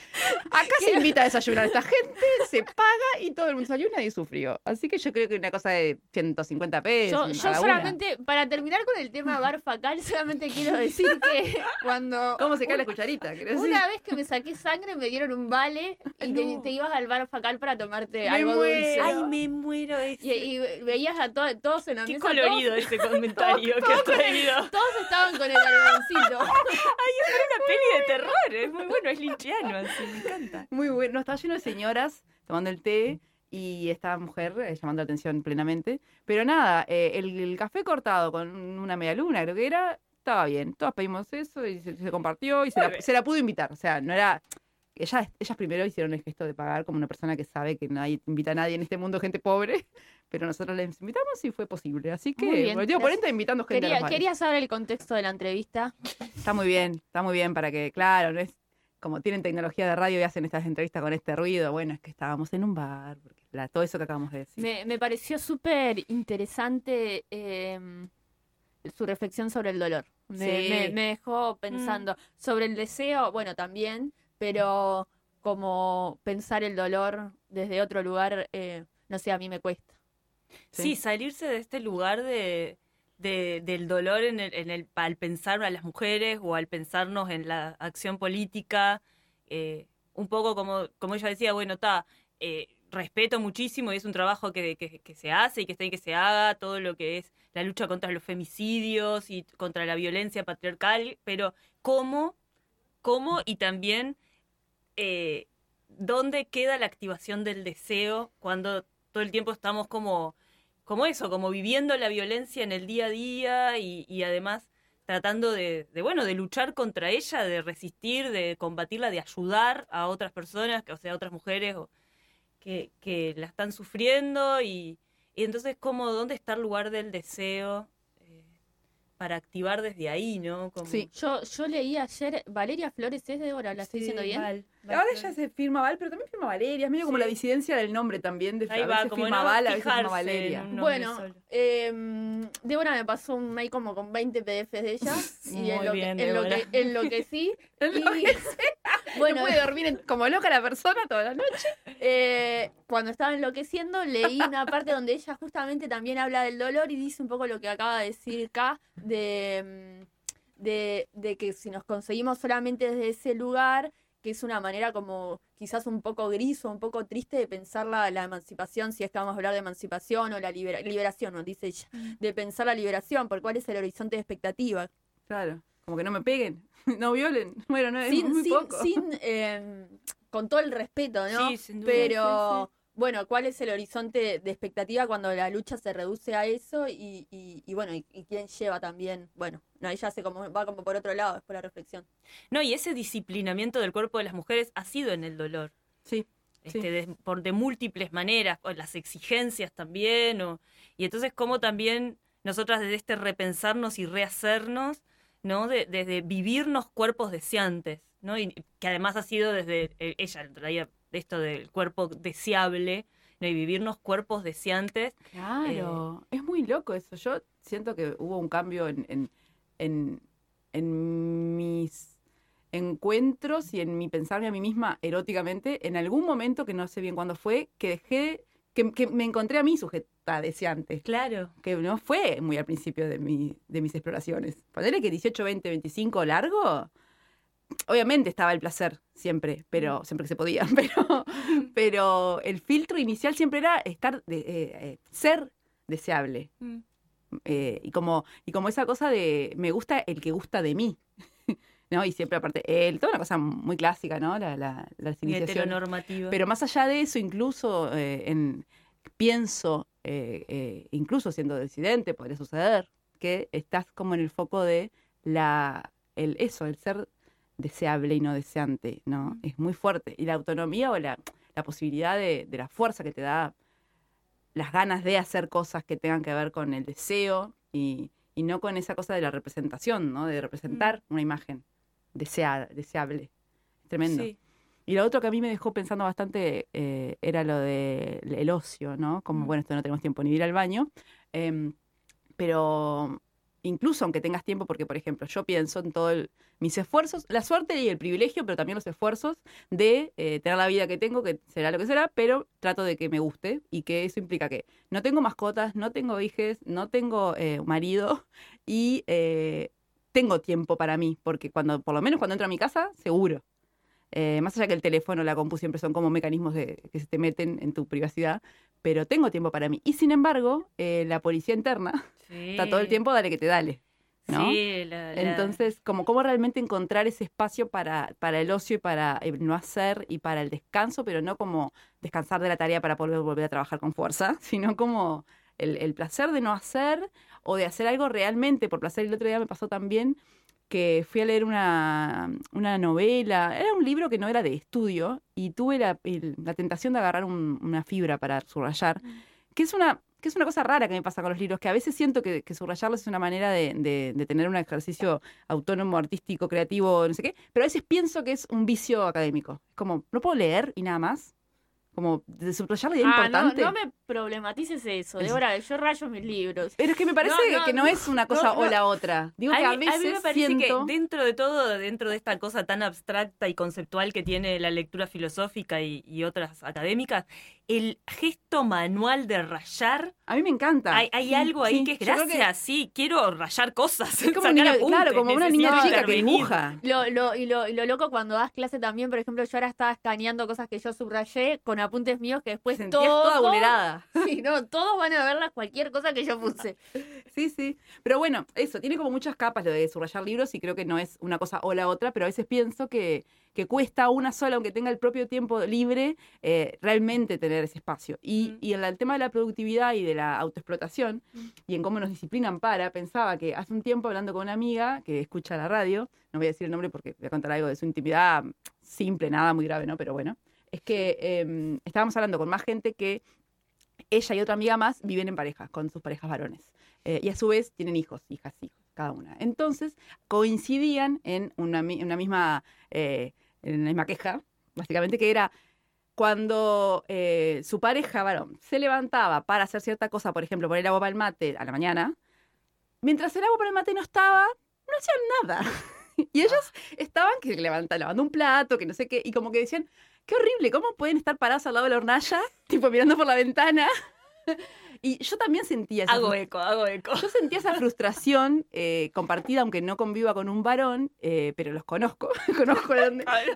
acá se invita a desayunar a esta gente, se paga y todo el mundo salió y sufrió. Así que yo creo que una cosa de 150 Yo, pesos. yo una. solamente, para terminar con el tema bar Facal, solamente quiero decir que cuando... ¿Cómo se cae la cucharita? Decir. Una vez que me saqué sangre me dieron un vale y te, te ibas al bar Facal para tomarte Me algo muero. dulce. Ay, me muero ese. Y, y veías a to- todos en la Qué mesa, colorido ese comentario que has traído. Todos, todos estaban con el algodoncito. una peli de terror, es muy bueno, es linchiano, así, me encanta. Muy bueno. No, estaba lleno de señoras tomando el té y esta mujer eh, llamando la atención plenamente. Pero nada, eh, el, el café cortado con una media luna, creo que era, estaba bien. Todas pedimos eso y se, se compartió y se la, se la pudo invitar. O sea, no era. Ellas, ellas primero hicieron el gesto de pagar como una persona que sabe que nadie invita a nadie en este mundo, gente pobre. Pero nosotros les invitamos y fue posible. Así que, bien, bueno, gracias. Polenta invitando gente a Quería, los bares. quería saber el contexto de la entrevista. Está muy bien, está muy bien para que, claro, no es como tienen tecnología de radio y hacen estas entrevistas con este ruido. Bueno, es que estábamos en un bar, porque la- todo eso que acabamos de decir. Me, me pareció súper interesante eh, su reflexión sobre el dolor. Me, Sí. me- me dejó pensando sobre el deseo, bueno, también, pero como pensar el dolor desde otro lugar, eh, no sé, a mí me cuesta. Sí, salirse de este lugar de, de- del dolor en el, en el, al pensar a las mujeres o al pensarnos en la acción política, eh, un poco como, como ella decía, bueno, está, respeto muchísimo y es un trabajo que, que- que se hace y que está bien que se haga, todo lo que es la lucha contra los femicidios y contra la violencia patriarcal, pero ¿cómo? ¿Cómo? Y también, eh, ¿dónde queda la activación del deseo cuando todo el tiempo estamos como, como eso, como viviendo la violencia en el día a día y, además tratando de, bueno, de luchar contra ella, de resistir, de combatirla, de ayudar a otras personas, o sea, a otras mujeres o- que, la están sufriendo y, y entonces, ¿cómo, ¿dónde está el lugar del deseo para activar desde ahí, no? Como, Sí. Yo, yo leí ayer, Valeria Flores es Débora, ¿la estoy Sí, diciendo bien? Val, Val Ahora ya se firma Val, pero también firma Valeria. Es medio como la disidencia del nombre también. De, Ahí a va, veces como firma no Val, a veces firma Valeria. Bueno, eh, Débora me pasó un mail como con 20 PDFs de ella. y Muy en lo, bien, que, en, lo Débora. que, en lo que sí. y, Bueno, bueno, puede dormir como loca la persona toda la noche. eh, cuando estaba enloqueciendo, leí una parte donde ella justamente también habla del dolor y dice un poco lo que acaba de decir K, de, mm, de, de que si nos conseguimos solamente desde ese lugar, que es una manera como quizás un poco gris o un poco triste de pensar la, la emancipación, si es que vamos a hablar de emancipación o la libera- liberación, nos dice ella, de pensar la liberación, por cuál es el horizonte de expectativa. Claro, como que no me peguen, no violen. Bueno, no, es sin, muy sin, poco. sin, eh, con todo el respeto, ¿no? Sí, sin duda. Pero bueno, ¿cuál es el horizonte de expectativa cuando la lucha se reduce a eso? Y, y, y bueno, y, y quién lleva también, bueno, no, ella hace como, va como por otro lado, después la reflexión. No, y ese disciplinamiento del cuerpo de las mujeres ha sido en el dolor. Sí. este, Sí. de, por, de múltiples maneras, o las exigencias también, o, y entonces cómo también nosotras desde este repensarnos y rehacernos, ¿no? De- desde vivirnos cuerpos deseantes, ¿no? Y que además ha sido desde, eh, ella traía esto del cuerpo deseable, ¿no? Y vivirnos cuerpos deseantes. Claro, es muy loco eso. Yo siento que hubo un cambio en, en, en, en mis encuentros y en mi pensarme a mí misma eróticamente en algún momento, que no sé bien cuándo fue, que dejé, que, que me encontré a mí sujeta deseante. Claro. Que no fue muy al principio de, mi, de mis exploraciones. Ponerle que 18, 20, 25 largo, obviamente estaba el placer siempre, pero siempre que se podía, pero, pero el filtro inicial siempre era estar de- eh, eh, ser deseable. Mm. Eh, y, como, y como esa cosa de me gusta el que gusta de mí. ¿No? Y siempre aparte, él, toda una cosa muy clásica, ¿no? La, la, iniciaciones. heteronormativa. Pero más allá de eso, incluso eh, en, pienso, eh, eh, incluso siendo disidente, podría suceder, que estás como en el foco de la, el, eso, el ser deseable y no deseante, ¿no? Es muy fuerte. Y la autonomía o la, la posibilidad de, de la fuerza que te da las ganas de hacer cosas que tengan que ver con el deseo y, y no con esa cosa de la representación, ¿no? De representar una imagen desea- deseable. Es tremendo. Sí. Y lo otro que a mí me dejó pensando bastante eh, era lo del ocio, ¿no? Como, Mm. bueno, esto no tenemos tiempo ni de ir al baño. em, pero incluso aunque tengas tiempo, porque, por ejemplo, yo pienso en todos mis esfuerzos, la suerte y el privilegio, pero también los esfuerzos de eh, tener la vida que tengo, que será lo que será, pero trato de que me guste y que eso implica que no tengo mascotas, no tengo hijes, no tengo eh, marido y eh, tengo tiempo para mí, porque cuando, por lo menos cuando entro a mi casa, seguro. Eh, más allá que el teléfono, la compu siempre son como mecanismos de, que se te meten en tu privacidad, pero tengo tiempo para mí. Y sin embargo, eh, la policía interna está todo el Sí. tiempo, dale que te dale. ¿no? Sí, la- la- Entonces, como cómo realmente encontrar ese espacio para, para el ocio y para el no hacer y para el descanso, pero no como descansar de la tarea para poder volver a trabajar con fuerza, sino como el, el placer de no hacer o de hacer algo realmente por placer. El otro día me pasó también que fui a leer una, una novela, era un libro que no era de estudio y tuve la, el- la tentación de agarrar un- una fibra para subrayar, que es una que es una cosa rara que me pasa con los libros, que a veces siento que, que subrayarlos es una manera de, de- de tener un ejercicio autónomo, artístico, creativo, no sé qué, pero a veces pienso que es un vicio académico. Es como, no puedo leer y nada más. Como de subrayar la idea Ah, importante. no me problematices eso, Es- Débora, yo rayo mis libros. Pero es que me parece No, no, que no, es una cosa o la otra. Digo a que a mí, veces a mí me parece siento... que dentro de todo, dentro de esta cosa tan abstracta y conceptual que tiene la lectura filosófica y, y otras académicas, el gesto manual de rayar, A mí me encanta. hay, hay Sí, algo ahí sí. que es gracias, sí, quiero rayar cosas. Es como un sacar niño- apuntes, claro, como una niña chica que dibuja. Lo, lo, y, lo, y lo loco cuando das clase también, por ejemplo, yo ahora estaba escaneando cosas que yo subrayé con apuntes míos que después Sentías todo, toda vulnerada. Sí, no, todos van a verlas cualquier cosa que yo puse. Sí, sí. Pero bueno, eso, tiene como muchas capas lo de subrayar libros y creo que no es una cosa o la otra, pero a veces pienso que, que cuesta una sola, aunque tenga el propio tiempo libre, eh, realmente tener ese espacio. Y, Mm. y en el tema de la productividad y de la autoexplotación y en cómo nos disciplinan para, pensaba que hace un tiempo hablando con una amiga que escucha la radio, no voy a decir el nombre porque voy a contar algo de su intimidad simple, nada muy grave, ¿no? Pero bueno, es que eh, estábamos hablando con más gente que ella y otra amiga más viven en parejas, con sus parejas varones. Eh, y a su vez tienen hijos, hijas, hijos, cada una. Entonces coincidían en una, mi- en una misma, eh, en una misma queja, básicamente, que era cuando eh, su pareja se levantaba para hacer cierta cosa, por ejemplo, poner agua para el mate a la mañana, mientras el agua para el mate no estaba, no hacían nada. Y ellos estaban que levantan, lavando un plato, que no sé qué, y como que decían, qué horrible, ¿cómo pueden estar parados al lado de la hornalla, tipo mirando por la ventana? Y yo también sentía esa Hago eco, hago eco. yo sentía esa frustración eh, compartida, aunque no conviva con un varón, eh, pero los conozco. conozco de dónde. Hay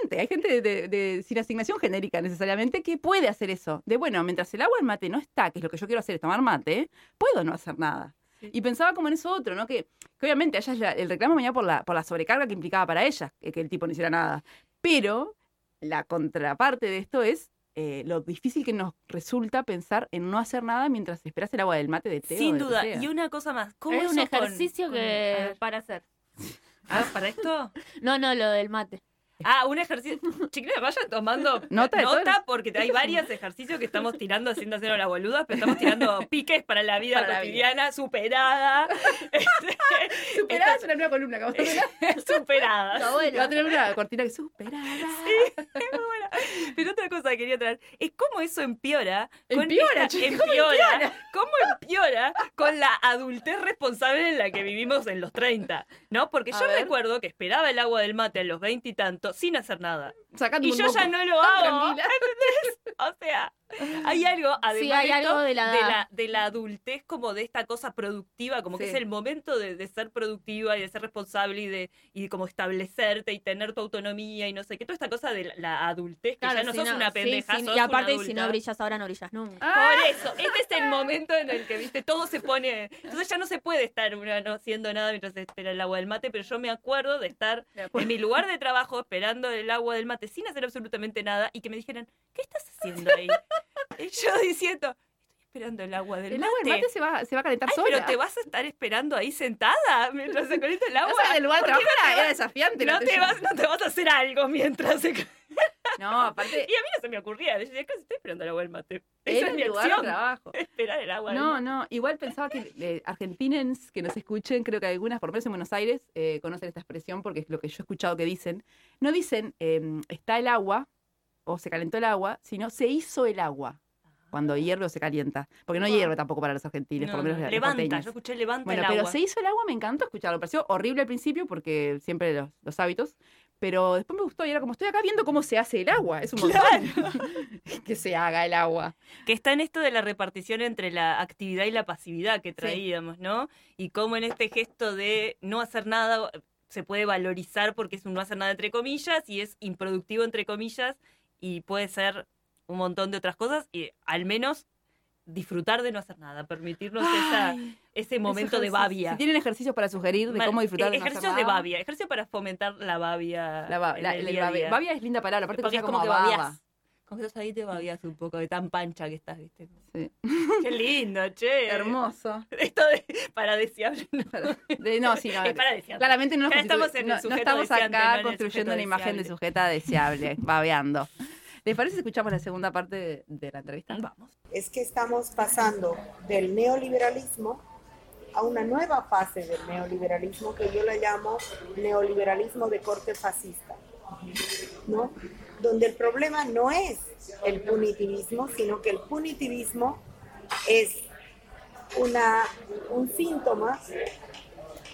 gente, hay gente de, de- de- sin asignación genérica necesariamente que puede hacer eso. De bueno, mientras el agua en mate no está, que es lo que yo quiero hacer, es tomar mate, puedo no hacer nada. Y pensaba como en eso otro, ¿no? Que, que obviamente a ellas la- el reclamo venía por la, por la sobrecarga que implicaba para ellas, que, que el tipo no hiciera nada. Pero la contraparte de esto es eh, lo difícil que nos resulta pensar en no hacer nada mientras esperas el agua del mate de té. o Sin de duda. Y una cosa más. ¿Cómo Es un ejercicio con- que ver. para hacer. Ah, ¿para esto? No, no, lo del mate. Ah, un ejercicio. Chiquilines, vayan tomando Nota nota, porque hay varios ejercicios que estamos tirando haciendo hacer la boluda, pero estamos tirando piques para la vida Para la cotidiana, superada. Este, Superada es una nueva columna que vamos a tener. superada. Va a tener una cortina que superada. Es muy buena. Pero otra cosa que quería traer es cómo eso empeora. Empeora, esta- chico, ¿cómo empeora, ¿Cómo empeora con la adultez responsable en la que vivimos en los 30? ¿No? Porque A yo ver. recuerdo que esperaba el agua del mate a los 20 y sin hacer nada. Sacando Y un yo ya no lo Tan hago. tranquila. O sea, hay algo, además Sí, hay de, esto, algo de la- de la de la adultez, como de esta cosa productiva, como que es el momento de, de ser productiva y de ser responsable y de, y como establecerte y tener tu autonomía y no sé qué, toda esta cosa de la, la adultez, que Claro, ya no si sos una pendeja, sí, sos y aparte, una si no brillas ahora, no brillas nunca. Por eso, este es el momento en el que, viste, todo se pone. Entonces ya no se puede estar una no haciendo nada mientras se espera el agua del mate, pero yo me acuerdo de estar en mi lugar de trabajo esperando el agua del mate sin hacer absolutamente nada y que me dijeran, ¿qué estás haciendo ahí? y yo diciendo, esperando el agua del El mate. agua del mate se va, se va a calentar Ay, sola. pero te vas a estar esperando ahí sentada mientras se calienta el agua. O sea, el lugar de ¿Por qué trabajo no era, desafiante. no, te vas, no te vas a hacer algo mientras se No, aparte, Y a mí no se me ocurría. Yo decía, casi estoy esperando el agua del mate. Esa era es mi el lugar de acción. trabajo. Esperar el agua del No, mate. no, igual pensaba que eh, argentinens que nos escuchen, creo que algunas, por lo menos en Buenos Aires, eh, conocen esta expresión porque es lo que yo he escuchado que dicen. No dicen eh, está el agua o se calentó el agua, sino se hizo el agua cuando hierve o se calienta. Porque no Ah. hierve tampoco para los argentinos, No, por lo menos no. los Levanta, porteños. yo escuché levanta Bueno, el pero agua. se hizo el agua, me encantó escucharlo. Pareció horrible al principio porque siempre los, los hábitos. Pero después me gustó y era como estoy acá viendo cómo se hace el agua. Es un montón que se haga el agua. Que está en esto de la repartición entre la actividad y la pasividad que traíamos, ¿no? Y cómo en este gesto de no hacer nada se puede valorizar porque es un no hacer nada entre comillas y es improductivo entre comillas y puede ser un montón de otras cosas y al menos disfrutar de no hacer nada, permitirnos esa, ese momento de Ejercicios. babia. Si tienen ejercicios para sugerir de cómo disfrutar de no hacer ejercicios de nada, babia, ejercicios para fomentar la babia. La, ba- en la- el el día a babia. día. Babia es linda palabra, aparte Porque que es como, como que babias. Como que ahí te babias un poco de tan pancha que estás, ¿viste? Sí. Qué lindo, che. Hermoso. Esto de para deseable. No, De- no, sí, no. es para deseable. Claramente no, nos estamos en el no- estamos acá construyendo una imagen de sujeta deseable, babeando. ¿Les parece si escuchamos la segunda parte de, de la entrevista? Vamos. es que estamos pasando del neoliberalismo a una nueva fase del neoliberalismo que yo la llamo neoliberalismo de corte fascista, ¿no? Donde el problema no es el punitivismo, sino que el punitivismo es una, un síntoma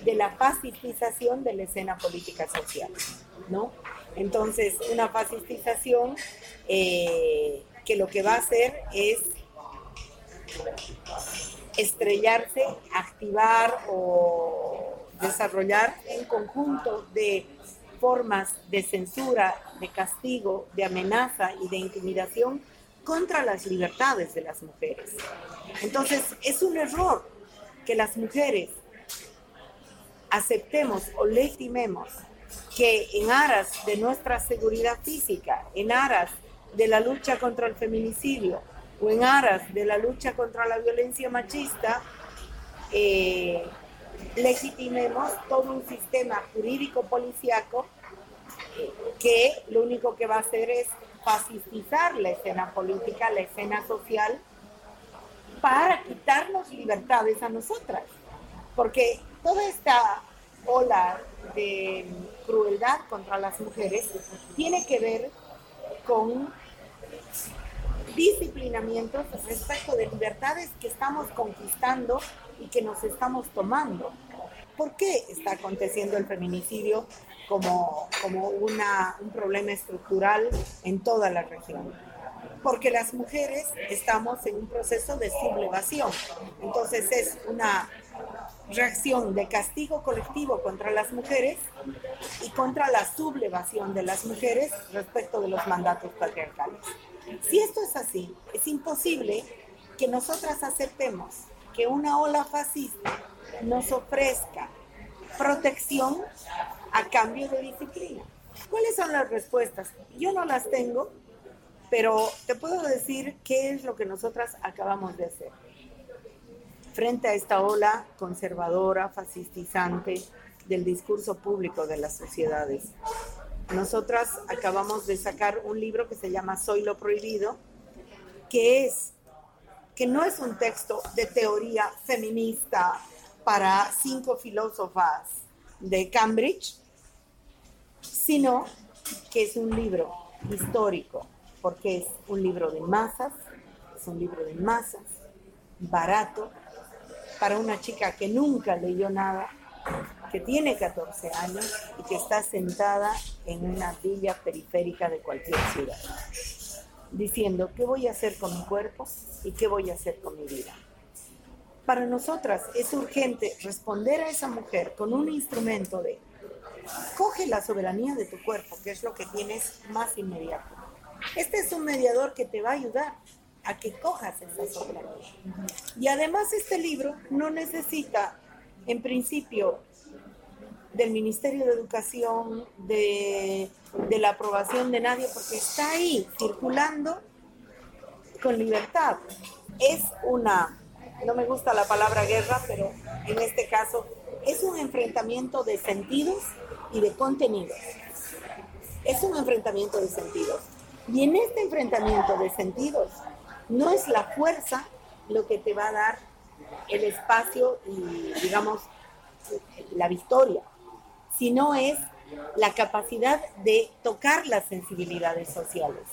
de la fascistización de la escena política social, ¿no? Entonces, una fascistización eh, que lo que va a hacer es estrellarse, activar o desarrollar un conjunto de formas de censura, de castigo, de amenaza y de intimidación contra las libertades de las mujeres. Entonces, es un error que las mujeres aceptemos o legitimemos que en aras de nuestra seguridad física, en aras de la lucha contra el feminicidio o en aras de la lucha contra la violencia machista, eh, legitimemos todo un sistema jurídico policiaco eh, que lo único que va a hacer es fascistizar la escena política, la escena social, para quitarnos libertades a nosotras. Porque toda esta ola de crueldad contra las mujeres tiene que ver con disciplinamientos respecto de libertades que estamos conquistando y que nos estamos tomando. ¿Por qué está aconteciendo el feminicidio como, como una, un problema estructural en toda la región? Porque las mujeres estamos en un proceso de sublevación. Entonces es una reacción de castigo colectivo contra las mujeres y contra la sublevación de las mujeres respecto de los mandatos patriarcales. Si esto es así, es imposible que nosotras aceptemos que una ola fascista nos ofrezca protección a cambio de disciplina. ¿Cuáles son las respuestas? Yo no las tengo, pero te puedo decir qué es lo que nosotras acabamos de hacer. Frente a esta ola conservadora, fascistizante del discurso público de las sociedades, Nosotras acabamos de sacar un libro que se llama Soy lo prohibido, que es que no es un texto de teoría feminista para cinco filósofas de Cambridge, sino que es un libro histórico, porque es un libro de masas, es un libro de masas, barato, para una chica que nunca leyó nada, que tiene 14 años y que está sentada en una villa periférica de cualquier ciudad, diciendo qué voy a hacer con mi cuerpo y qué voy a hacer con mi vida. Para nosotras es urgente responder a esa mujer con un instrumento de coge la soberanía de tu cuerpo, que es lo que tienes más inmediato. Este es un mediador que te va a ayudar a que cojas esa soberanía. Y además este libro no necesita, en principio, del Ministerio de Educación, de, la aprobación de nadie, porque está ahí circulando con libertad. Es una, no me gusta la palabra guerra, pero en este caso es un enfrentamiento de sentidos y de contenidos. Es un enfrentamiento de sentidos. Y en este enfrentamiento de sentidos, no es la fuerza lo que te va a dar el espacio y, digamos, la victoria, sino es la capacidad de tocar las sensibilidades sociales.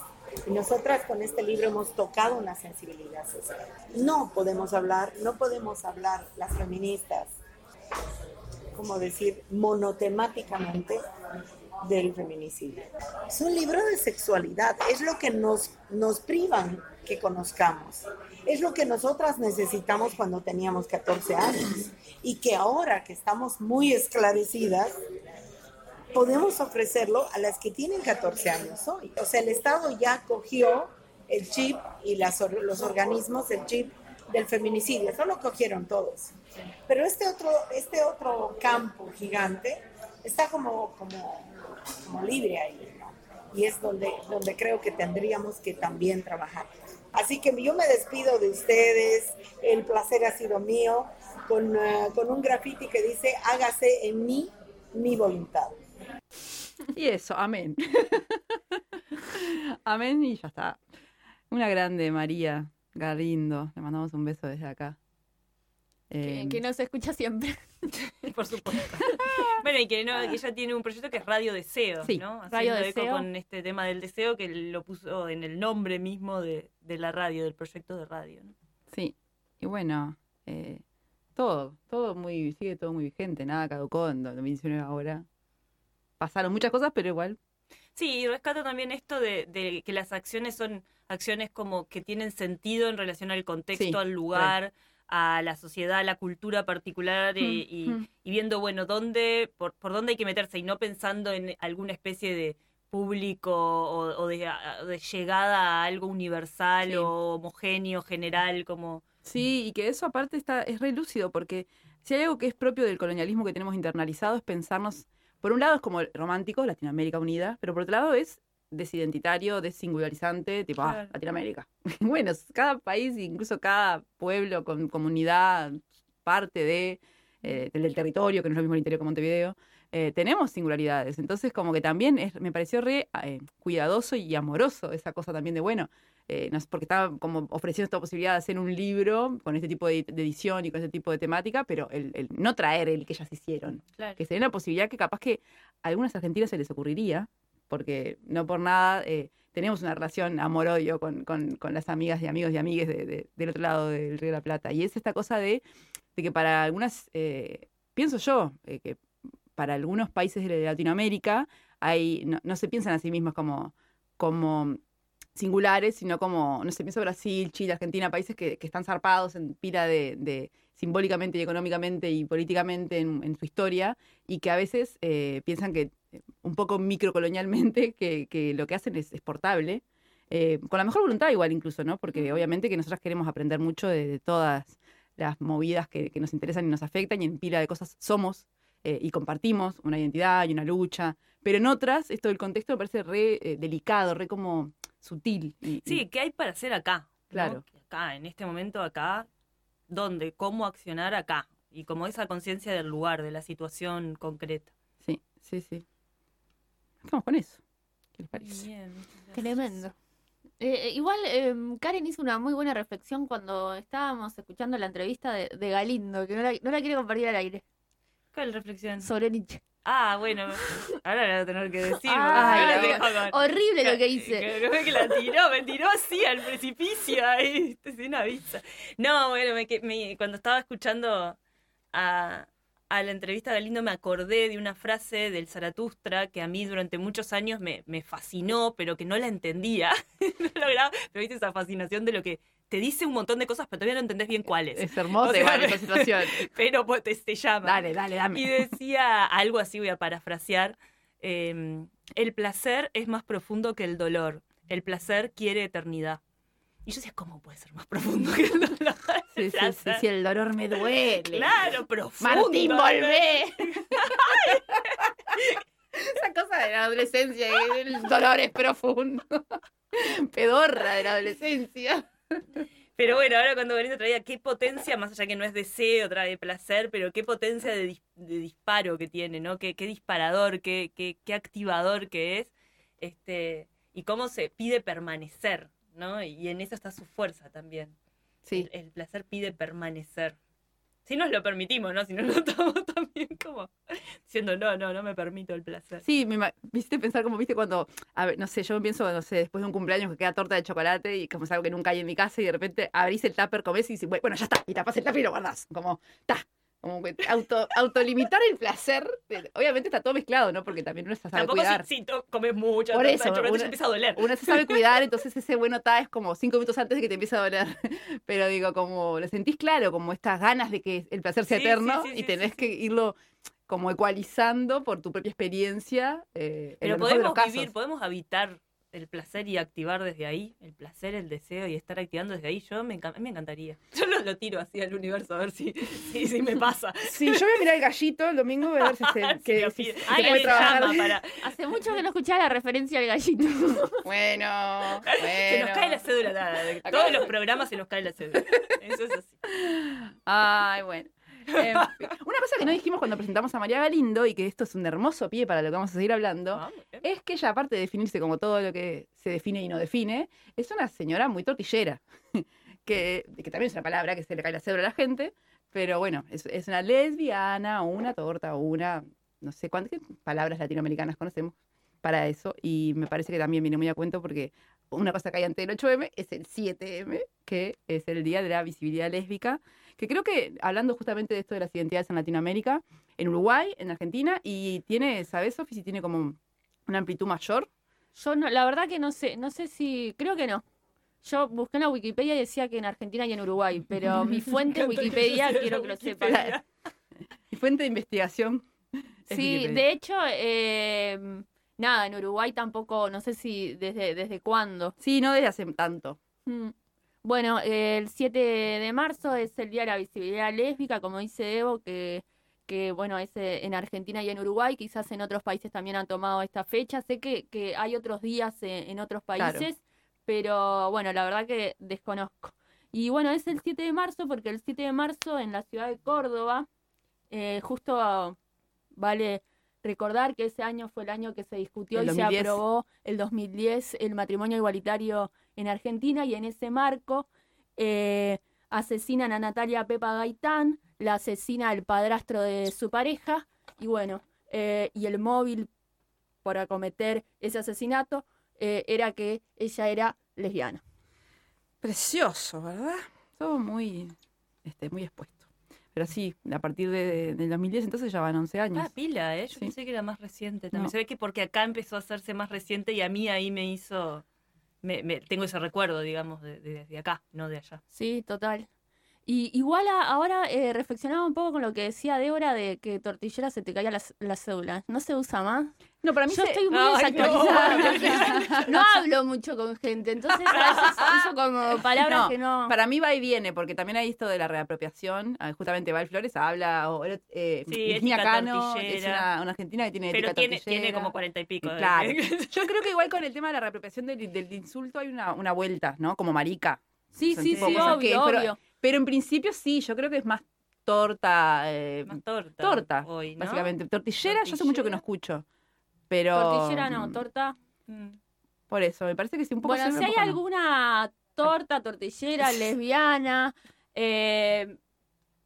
Y nosotras con este libro hemos tocado una sensibilidad social. No podemos hablar, no podemos hablar las feministas, como decir, monotemáticamente del feminicidio. Es un libro de sexualidad, es lo que nos, nos privan que conozcamos. Es lo que nosotras necesitamos cuando teníamos 14 años y que ahora que estamos muy esclarecidas, podemos ofrecerlo a las que tienen 14 años hoy. O sea, el Estado ya cogió el chip y las, los organismos, el chip del feminicidio, eso lo cogieron todos. Pero este otro, este otro campo gigante está como, como, como libre ahí, ¿no? Y es donde, donde creo que tendríamos que también trabajar. Así que yo me despido de ustedes, el placer ha sido mío, con, uh, con un graffiti que dice, hágase en mí mi voluntad. Y eso, amén. amén y ya está. Una grande María Galindo, le mandamos un beso desde acá. Que, que nos escucha siempre. Por supuesto. bueno, y que, no, que ella tiene un proyecto que es Radio Deseo, Sí, ¿no? Radio Haciendo eco Deseo. con este tema del deseo que lo puso en el nombre mismo de, de la radio, del proyecto de radio. ¿no? Sí, y bueno, eh, todo, todo muy, sigue todo muy vigente, nada caducó en 2019 ahora. Pasaron muchas cosas, pero igual. Sí, y rescato también esto de, de que las acciones son acciones como que tienen sentido en relación al contexto, Sí, al lugar, a la sociedad, a la cultura particular y, y- Mm, mm. y viendo, bueno, dónde, por, por dónde hay que meterse y no pensando en alguna especie de público o, o de, a- de llegada a algo universal Sí. o homogéneo, general, como... Sí, y que eso aparte está, es re lúcido, porque si hay algo que es propio del colonialismo que tenemos internalizado es pensarnos, por un lado es como romántico, Latinoamérica unida, pero por otro lado es desidentitario, desingularizante, tipo, ah. Latinoamérica. bueno, cada país, incluso cada pueblo, con, comunidad, parte de, eh, del, del territorio, que no es lo mismo el interior que Montevideo, eh, tenemos singularidades. Entonces, como que también es- me pareció re eh, cuidadoso y amoroso esa cosa también de, bueno, eh, porque estaba como ofreciendo esta posibilidad de hacer un libro con este tipo de, edición y con este tipo de temática, pero el, el no traer el que ellas hicieron. Claro. Que sería una posibilidad que capaz que a algunas argentinas se les ocurriría, porque no por nada eh, tenemos una relación amor-odio con, con- con las amigas y amigos y amigues de- de- del otro lado del Río de la Plata. Y es esta cosa de, de que para algunas, eh, pienso yo, que para algunos países de Latinoamérica hay, no, no se piensan a sí mismos como, como singulares, sino como, no sé, pienso Brasil, Chile, Argentina, países que, que están zarpados en pila de, de simbólicamente y económicamente y políticamente en, en su historia y que a veces eh, piensan que eh, un poco microcolonialmente que, que lo que hacen es exportable, eh, con la mejor voluntad igual incluso, ¿no? Porque obviamente que nosotras queremos aprender mucho de, de todas las movidas que, que nos interesan y nos afectan y en pila de cosas somos eh, y compartimos una identidad y una lucha, pero en otras esto del contexto me parece re eh, delicado, re como sutil. y- y- Sí, ¿qué hay para hacer acá? ¿no? Claro. Acá, en este momento acá, ¿dónde? ¿Cómo accionar acá? Y como esa conciencia del lugar, de la situación concreta. Sí, sí, sí. Estamos con eso. ¿Qué les parece? Bien. Tremendo. Eh, eh, igual em, Karen hizo una muy buena reflexión cuando estábamos escuchando la entrevista de, de Galindo, que no la, no la quiere compartir al aire, ¿Cuál reflexión? sobre Nietzsche. Ah, bueno, ahora la voy a tener que decir. Ay, no. con- Horrible lo que hice. que- que- que la tiró, me tiró así al precipicio ahí, sin aviso. No, bueno, me, que- me- cuando estaba escuchando a, a la entrevista de Galindo me acordé de una frase del Zaratustra que a mí durante muchos años me, me fascinó, pero que no la entendía. no lograba, pero viste esa fascinación de lo que te dice un montón de cosas, pero todavía no entendés bien cuáles. Es hermosa O sea, igual esa situación. Pero pues, te, te llama. Dale, dale, dame. Y decía algo así, voy a parafrasear, eh, el placer es más profundo que el dolor, el placer quiere eternidad. Y yo decía, ¿cómo puede ser más profundo que el dolor? Sí, sí, sí, sí, el dolor me duele. Claro, profundo. Martín, volvé. Esa cosa de la adolescencia, el dolor es profundo. Pedorra de la adolescencia. Pero bueno, ahora cuando Galindo traía qué potencia, más allá que no es deseo, trae placer, pero qué potencia de, dis- de disparo que tiene, ¿no? Qué, qué disparador, qué, qué, qué activador que es, este, y cómo se pide permanecer, ¿no? Y en eso está su fuerza también. Sí. El, el placer pide permanecer. Si nos lo permitimos, ¿no? Si no lo estamos también como diciendo, no, no, no me permito el placer. Sí, me ima- viste pensar como viste cuando, no sé, yo pienso, no sé, después de un cumpleaños que queda torta de chocolate y como es algo que nunca hay en mi casa y de repente abrís el tupper, comés y dices, bueno, ya está, y tapás el tupper y lo guardás, como, está. Como que auto, autolimitar el placer, obviamente está todo mezclado, ¿no? Porque también uno se sabe Tampoco cuidar. si, comes mucho, Por eso, ya empieza a doler. Uno se sabe cuidar, entonces ese bueno está es como cinco minutos antes de que te empiece a doler. Pero digo, como lo sentís claro, como estas ganas de que el placer sea Sí, eterno sí, sí, y tenés que irlo como ecualizando por tu propia experiencia. eh, Pero de los podemos casos. vivir, podemos habitar el placer y activar desde ahí, el placer, el deseo y estar activando desde ahí. Yo me, encan- me encantaría. Yo lo, lo tiro así al universo a ver si, si, si me pasa. Sí, yo voy a mirar el gallito el domingo, voy a ver si se, Si que- lo si- se puede trabajar. para. Hace mucho que no escuchaba la referencia al gallito. Bueno, Se nos cae la cédula. nada, de Todos los programas se nos cae la cédula. Eso es así. Ay, bueno. Una cosa que no dijimos cuando presentamos a María Galindo, y que esto es un hermoso pie para lo que vamos a seguir hablando, Ah, es que ella, aparte de definirse como todo lo que se define y no define, es una señora muy tortillera, que, que también es una palabra que se le cae la cebra a la gente, pero bueno, es, es una lesbiana, una torta, una, no sé cuántas palabras latinoamericanas conocemos para eso, y me parece que también viene muy a cuento porque una cosa que hay antes del 8M es el 7M, que es el Día de la Visibilidad Lésbica, que creo que, hablando justamente de esto de las identidades en Latinoamérica, en Uruguay, en Argentina, y tiene, ¿sabes, Sofi, si tiene como una amplitud mayor? Yo no, la verdad que no sé, no sé si, creo que no. Yo busqué en la Wikipedia y decía que en Argentina y en Uruguay, pero mi fuente Wikipedia, quiero que lo sepan. Mi fuente de investigación. es Sí, Wikipedia. de hecho, eh, nada, en Uruguay tampoco, no sé si desde, desde cuándo. Sí, no desde hace tanto. Mm. Bueno, el 7 de marzo es el Día de la Visibilidad Lésbica, como dice Evo, que, que bueno, es eh, en Argentina y en Uruguay, quizás en otros países también han tomado esta fecha. Sé que, que hay otros días eh, en otros Claro. países, pero bueno, la verdad que desconozco. Y bueno, es el 7 de marzo porque el 7 de marzo en la ciudad de Córdoba, eh, justo vale recordar que ese año fue el año que se discutió El y se 2010. aprobó el 2010 el matrimonio igualitario en Argentina y en ese marco eh, asesinan a Natalia Pepa Gaitán, la asesina el padrastro de su pareja y bueno, eh, y el móvil por acometer ese asesinato eh, era que ella era lesbiana. Precioso, ¿verdad? Todo muy, este, muy expuesto. Pero sí, a partir de, del 2010 entonces ya van 11 años. Ah, pila, ¿eh? Yo Sí. pensé que era más reciente también. No. Se ve que porque acá empezó a hacerse más reciente y a mí ahí me hizo. Me, me- tengo ese recuerdo, digamos, de, de- desde acá, no de allá. Sí, total. Y igual a- ahora eh, reflexionaba un poco con lo que decía Débora de que tortillera se te caía la, la cédula. ¿No se usa más? No, para mí Yo se- estoy muy Ay, desactualizada no hablo mucho con gente, entonces a veces uso como palabras No, que no... Para mí va y viene, porque también hay esto de la reapropiación. Ah, Justamente Val Flores habla, o eh, Sí, Cano, es una, una argentina que tiene Pero tiene, tiene como cuarenta y pico. de- Claro. Yo creo que igual con el tema de la reapropiación del, del insulto hay una, una vuelta, ¿no? Como marica. Sí, son sí, sí, que obvio, obvio. Pero en principio sí, yo creo que es más torta, eh, Más torta. torta, hoy, ¿no? básicamente. Tortillera, yo hace mucho que no escucho. Pero. Tortillera no, mm, torta. Por eso, me parece que sí, un poco Bueno, si hay alguna torta, tortillera, lesbiana, eh,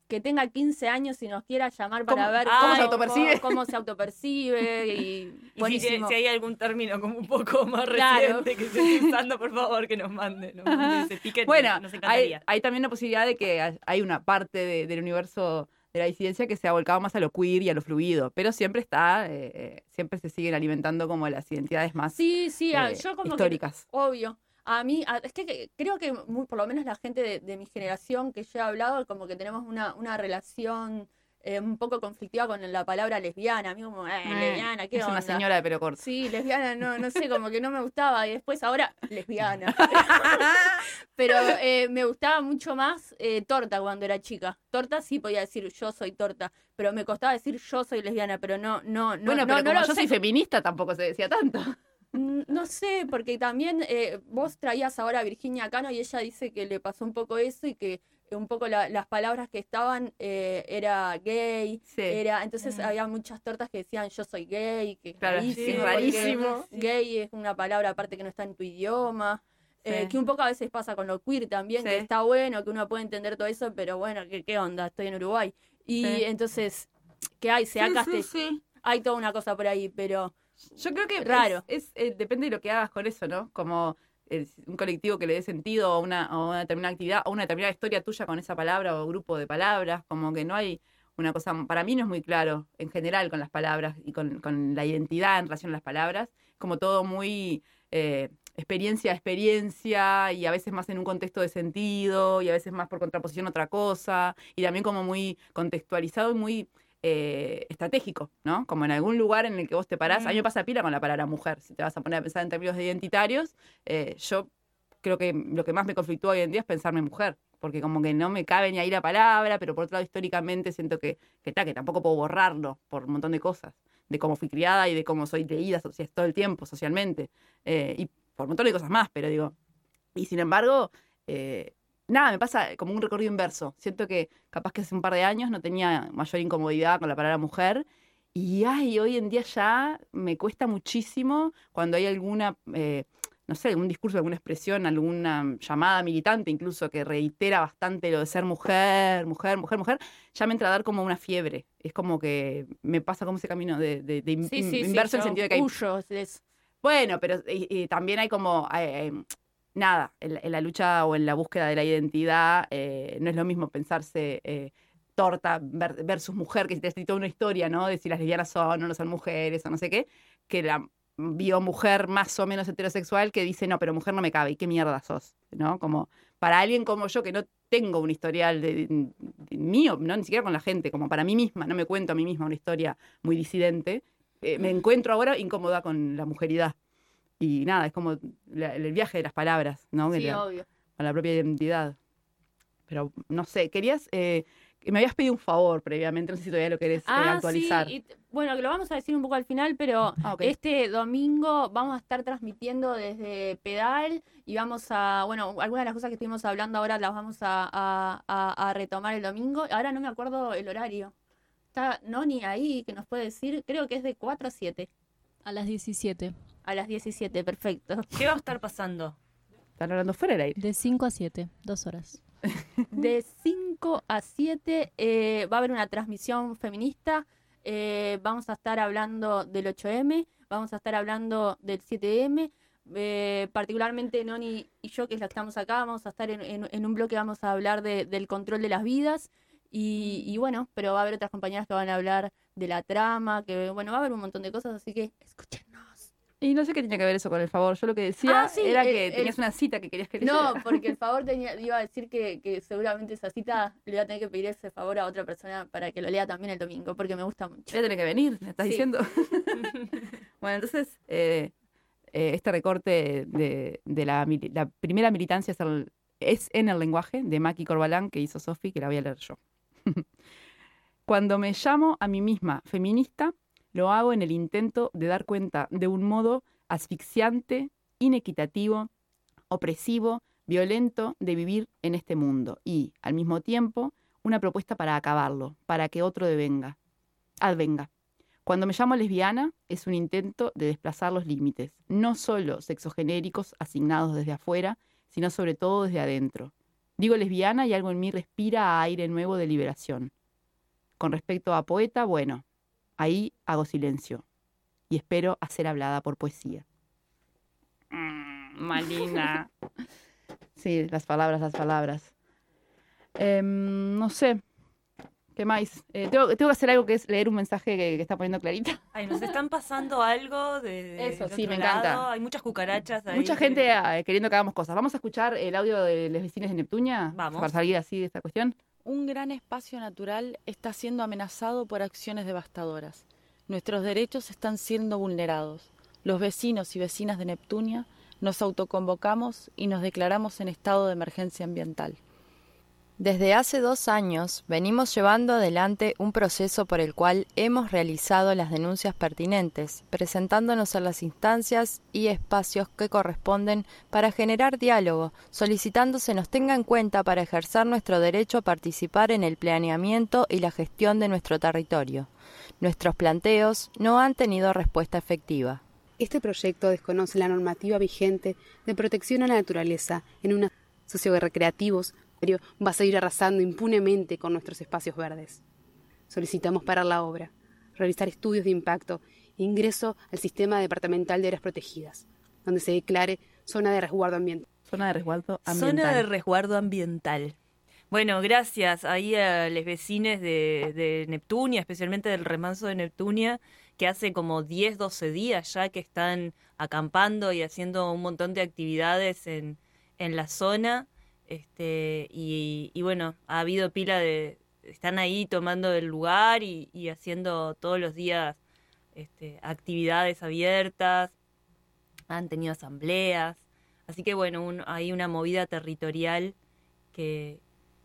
que tenga 15 años y nos quiera llamar para ¿Cómo- ver cómo se autopercibe? cómo se autopercibe y Y si, si hay algún término como un poco más Claro. reciente que se esté usando, por favor, que nos mande, nos mande ese. Bueno, nos hay, también la posibilidad de que hay- una parte de- del universo de la disidencia que se ha volcado más a lo queer y a lo fluido, pero siempre está, eh, eh, siempre se siguen alimentando como las identidades más Sí, sí, a- eh, yo como que- históricas. obvio. A mí, a- es que, que creo que mu- por lo menos la gente de, de mi generación que yo he hablado, como que tenemos una, una relación eh, un poco conflictiva con la palabra lesbiana. A mí como, eh, Eh, lesbiana, ¿qué es onda? una señora de pelo corto. Sí, lesbiana, no, no sé, como que no me gustaba. Y después ahora, lesbiana. Pero eh, me gustaba mucho más eh, torta cuando era chica. Torta sí podía decir yo soy torta, pero me costaba decir yo soy lesbiana, pero no, no, no. bueno, no, pero no como yo sé. soy feminista tampoco se decía tanto. No sé, porque también eh, vos traías ahora a Virginia Cano y ella dice que le pasó un poco eso y que eh, un poco la- las palabras que estaban eh, era gay, Sí. era entonces Mm. había muchas tortas que decían yo soy gay, que es Claro, rarísimo, sí, rarísimo. Gay es una palabra aparte que no está en tu idioma. eh, que un poco a veces pasa con lo queer también, que está bueno, que uno puede entender todo eso, pero bueno, ¿qué, qué onda? Estoy en Uruguay. Y Sí. entonces, ¿qué hay? Se acá hay toda una cosa por ahí, pero Yo creo que Raro. Es, eh, depende de lo que hagas con eso, ¿no? Como un colectivo que le dé sentido a una, a una determinada actividad o una determinada historia tuya con esa palabra o grupo de palabras, como que no hay una cosa, para mí no es muy claro en general con las palabras y con, con la identidad en relación a las palabras, como todo muy eh, experiencia a experiencia y a veces más en un contexto de sentido y a veces más por contraposición a otra cosa y también como muy contextualizado y muy eh, estratégico, ¿no? Como en algún lugar en el que vos te parás. A mí me pasa pila con la palabra mujer. Si te vas a poner a pensar en términos identitarios, eh, yo creo que lo que más me conflictúa hoy en día es pensarme mujer. Porque como que no me cabe ni ahí la palabra, pero por otro lado históricamente siento que, que, ta, que tampoco puedo borrarlo por un montón de cosas. De cómo fui criada y de cómo soy leída socia- todo el tiempo socialmente. Eh, y por un montón de cosas más, pero digo. Y sin embargo, eh, nada, me pasa como un recorrido inverso. Siento que capaz que hace un par de años no tenía mayor incomodidad con la palabra mujer. Y ay, hoy en día ya me cuesta muchísimo cuando hay alguna, eh, no sé, algún discurso, alguna expresión, alguna llamada militante incluso que reitera bastante lo de ser mujer, mujer, mujer, mujer, ya me entra a dar como una fiebre. Es como que me pasa como ese camino de, de- de in- sí, sí, sí, inverso en el sentido de que hay bueno, pero también hay como, eh, eh, nada, en, la- en la lucha o en la búsqueda de la identidad, eh, no es lo mismo pensarse eh, torta ver- versus mujer, que si te toda una historia, ¿no? De si las lesbianas son o no son mujeres o no sé qué, que la biomujer más o menos heterosexual que dice, no, pero mujer no me cabe, ¿y qué mierda sos? ¿No? Como para alguien como yo que no tengo un historial de, de- mío, no ni siquiera con la gente, como para mí misma, no me cuento a mí misma una historia muy disidente, eh, me encuentro ahora incómoda con la mujeridad. Y nada, es como la- el viaje de las palabras, ¿no? Sí, la- obvio. con la propia identidad. Pero no sé, querías. eh, me habías pedido un favor previamente, no sé si todavía lo querés eh, Ah, actualizar. sí, y bueno, que lo vamos a decir un poco al final, pero Ah, ok. este domingo vamos a estar transmitiendo desde Pedal y vamos a, bueno, algunas de las cosas que estuvimos hablando ahora las vamos a, a- a- a retomar el domingo. Ahora no me acuerdo el horario. Está Noni ahí que nos puede decir, creo que es de 4 a 7. A las 17. A las 17, perfecto. ¿Qué va a estar pasando? Están hablando fuera del aire. De 5 a 7, dos horas. De 5 a 7 eh, va a haber una transmisión feminista. eh, vamos a estar hablando del 8M, vamos a estar hablando del 7M. eh, particularmente Noni y yo, que es la que estamos acá, vamos a estar en, en- en un bloque, vamos a hablar de- del control de las vidas. Y, y bueno, pero va a haber otras compañeras que van a hablar de la trama, que bueno, va a haber un montón de cosas, así que escúchenos. Y no sé qué tenía que ver eso con el favor. Yo lo que decía Ah, sí, era el- que el- tenías una cita que querías que No, leyera. porque el favor tenía, iba a decir que, que seguramente esa cita le voy a tener que pedir ese favor a otra persona para que lo lea también el domingo, porque me gusta mucho. Voy a tener que venir, me estás Sí. diciendo. bueno, entonces, eh, eh, este recorte de, de la, primera militancia es, el- es en el lenguaje de Maki Corbalán que hizo Sofi, que la voy a leer yo. Cuando me llamo a mí misma feminista, lo hago en el intento de dar cuenta de un modo asfixiante, inequitativo, opresivo, violento de vivir en este mundo y, al mismo tiempo, una propuesta para acabarlo, para que otro devenga, advenga. Cuando me llamo lesbiana es un intento de desplazar los límites, no solo sexogenéricos asignados desde afuera, sino sobre todo desde adentro. Digo lesbiana y algo en mí respira aire nuevo de liberación. Con respecto a poeta, bueno, ahí hago silencio y espero a ser hablada por poesía. Mm, Malina. Sí, las palabras, las palabras. Em, no sé. ¿Qué más? Eh, tengo, tengo que hacer algo que es leer un mensaje que, que está poniendo Clarita. Ay, nos están pasando algo de, Eso, sí, me encanta. Hay muchas cucarachas ahí. Mucha gente eh, queriendo que hagamos cosas. Vamos a escuchar el audio de los vecinos de Neptunia Vamos. para salir así de esta cuestión. Un gran espacio natural está siendo amenazado por acciones devastadoras. Nuestros derechos están siendo vulnerados. Los vecinos y vecinas de Neptunia nos autoconvocamos y nos declaramos en estado de emergencia ambiental. Desde hace dos años venimos llevando adelante un proceso por el cual hemos realizado las denuncias pertinentes, presentándonos en las instancias y espacios que corresponden para generar diálogo, solicitando se nos tenga en cuenta para ejercer nuestro derecho a participar en el planeamiento y la gestión de nuestro territorio. Nuestros planteos no han tenido respuesta efectiva. Este proyecto desconoce la normativa vigente de protección a la naturaleza en una socio-recreativos, va a seguir arrasando impunemente con nuestros espacios verdes. Solicitamos parar la obra, realizar estudios de impacto e ingreso al sistema departamental de áreas protegidas, donde se declare zona de resguardo ambiental. Zona de resguardo ambiental. Zona de resguardo ambiental. Bueno, gracias ahí a los vecinos de, de Neptunia, especialmente del remanso de Neptunia, que hace como 10, 12 días ya que están acampando y haciendo un montón de actividades en, en la zona. Este, y, y bueno, ha habido pila de. Están ahí tomando el lugar y, y haciendo todos los días este, actividades abiertas. Han tenido asambleas. Así que bueno, un- hay una movida territorial que,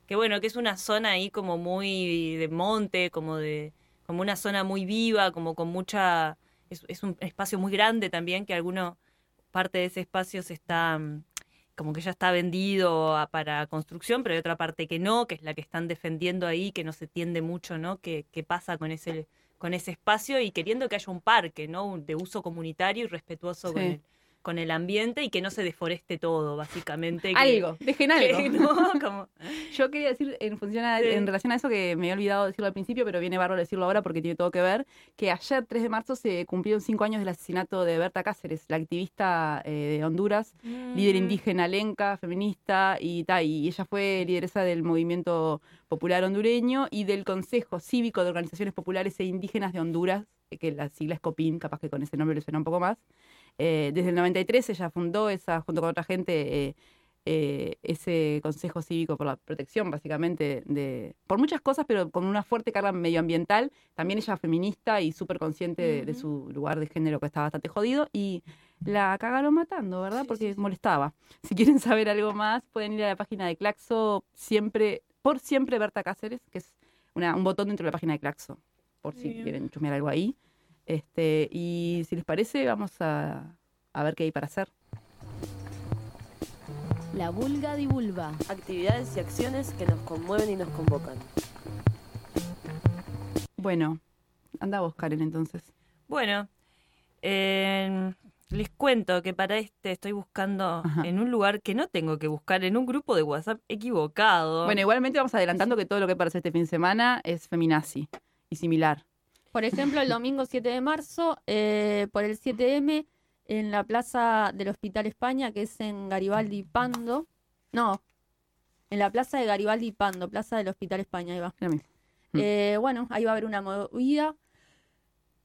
que bueno, que es una zona ahí como muy de monte, como de, como una zona muy viva, como con mucha, es, es un espacio muy grande también, que alguno, parte de ese espacio se está, mm, como que ya está vendido a- para construcción, pero hay otra parte que no, que es la que están defendiendo ahí, que no se tiende mucho, ¿no? ¿Qué, qué pasa con ese, con ese espacio y queriendo que haya un parque, ¿no? De uso comunitario y respetuoso con el con el ambiente y que no se deforeste todo, básicamente. que- Algo, dejen algo. que no, como- Yo quería decir en, función a- Sí. en relación a eso que me había olvidado decirlo al principio, pero viene bárbaro decirlo ahora porque tiene todo que ver, que ayer, 3 de marzo, se cumplieron cinco años del asesinato de Berta Cáceres, la activista eh, de Honduras, líder Mm. indígena lenca, feminista, y, ta, y ella fue lideresa del movimiento popular hondureño y del Consejo Cívico de Organizaciones Populares e Indígenas de Honduras, eh, que la sigla es COPIN, capaz que con ese nombre le suena un poco más. Eh, desde el 93 ella fundó esa, junto con otra gente, eh, eh, ese Consejo Cívico por la protección, básicamente, de por muchas cosas, pero con una fuerte carga medioambiental. También ella feminista y súper consciente de, de su lugar de género que estaba bastante jodido. Y la cagaron matando, ¿verdad? Porque molestaba. Si quieren saber algo más, pueden ir a la página de Claxo, siempre, por siempre Berta Cáceres, que es una- un botón dentro de la página de Claxo, por si Bien. quieren chusmear algo ahí. Este, y si les parece, vamos a, a ver qué hay para hacer. La vulga divulva. Actividades y acciones que nos conmueven y nos convocan. Bueno, anda vos, Karen, entonces. Bueno, eh, les cuento que para este estoy buscando en un lugar que no tengo que buscar, en un grupo de WhatsApp equivocado. Bueno, igualmente vamos adelantando que todo lo que hacer este fin de semana es feminazi y similar. Por ejemplo, el domingo 7 de marzo, eh, por el 7M, en la plaza del Hospital España, que es en Garibaldi Pando. No, en la plaza de Garibaldi Pando, plaza del Hospital España, ahí va. Mm. Eh, bueno, ahí va a haber una movida.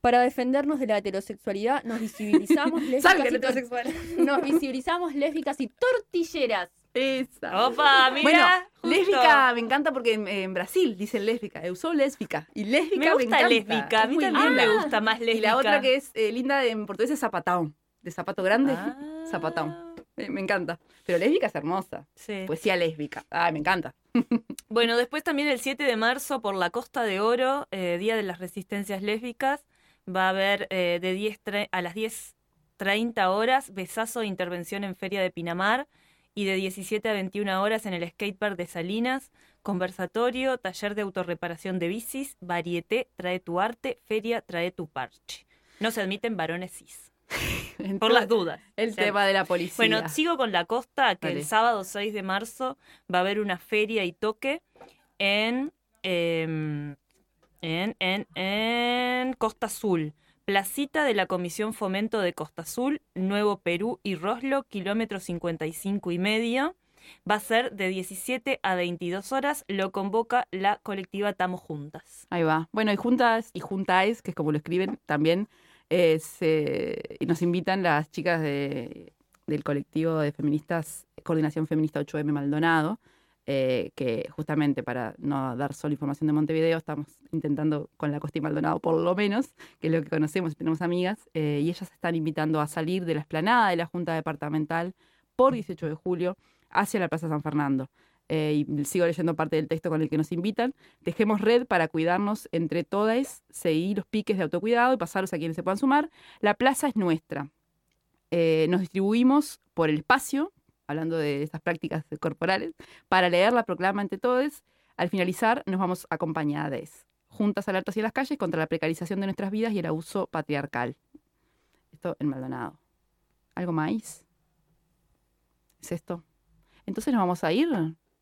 Para defendernos de la heterosexualidad, nos visibilizamos lésbicas, y nos visibilizamos lésbicas y tortilleras. Esa. Opa, mira, Bueno, justo. lésbica me encanta porque en, en Brasil dicen lésbica. Eu sou lésbica. Y lésbica Me me, gusta encanta. lésbica, a mí también me gusta más Y lésbica. la otra que es eh, linda en portugués es zapatão. De zapato grande, Ah. zapatão. Eh, me encanta. Pero lésbica es hermosa. Sí. Poesía lésbica. Ay, me encanta. Bueno, después también el 7 de marzo por la Costa de Oro, eh, Día de las Resistencias Lésbicas, va a haber eh, de 10 tre- a las 10.30 horas besazo de intervención en Feria de Pinamar y de 17 a 21 horas en el skatepark de Salinas, conversatorio, taller de autorreparación de bicis, varieté, trae tu arte, feria, trae tu parche. No se admiten varones cis. Por las dudas. El O sea, tema de la policía. Bueno, sigo con la costa, que el sábado 6 de marzo va a haber una feria y toque en, em, en, en, en Costa Azul. Placita de la Comisión Fomento de Costa Azul, Nuevo Perú y Roslo, kilómetro 55 y medio. Va a ser de 17 a 22 horas. Lo convoca la colectiva Tamo Juntas. Ahí va. Bueno, y juntas y juntáis, que es como lo escriben también, eh, nos invitan las chicas de- del colectivo de feministas, Coordinación Feminista 8M Maldonado, eh, que justamente para no dar solo información de Montevideo, estamos intentando con la Costa y Maldonado por lo menos, que es lo que conocemos tenemos amigas, eh, y ellas están invitando a salir de la esplanada de la Junta Departamental por 18 de julio hacia la Plaza San Fernando. Eh, y sigo leyendo parte del texto con el que nos invitan. Dejemos red para cuidarnos entre todas, seguir los piques de autocuidado y pasarlos a quienes se puedan sumar. La plaza es nuestra. Eh, nos distribuimos por el espacio, hablando de estas prácticas corporales, para leer la proclama entre todos. Al finalizar, nos vamos acompañadas, juntas alertas y las calles contra la precarización de nuestras vidas y el abuso patriarcal. Esto en Maldonado. ¿Algo más? ¿Es esto? Entonces nos vamos a ir,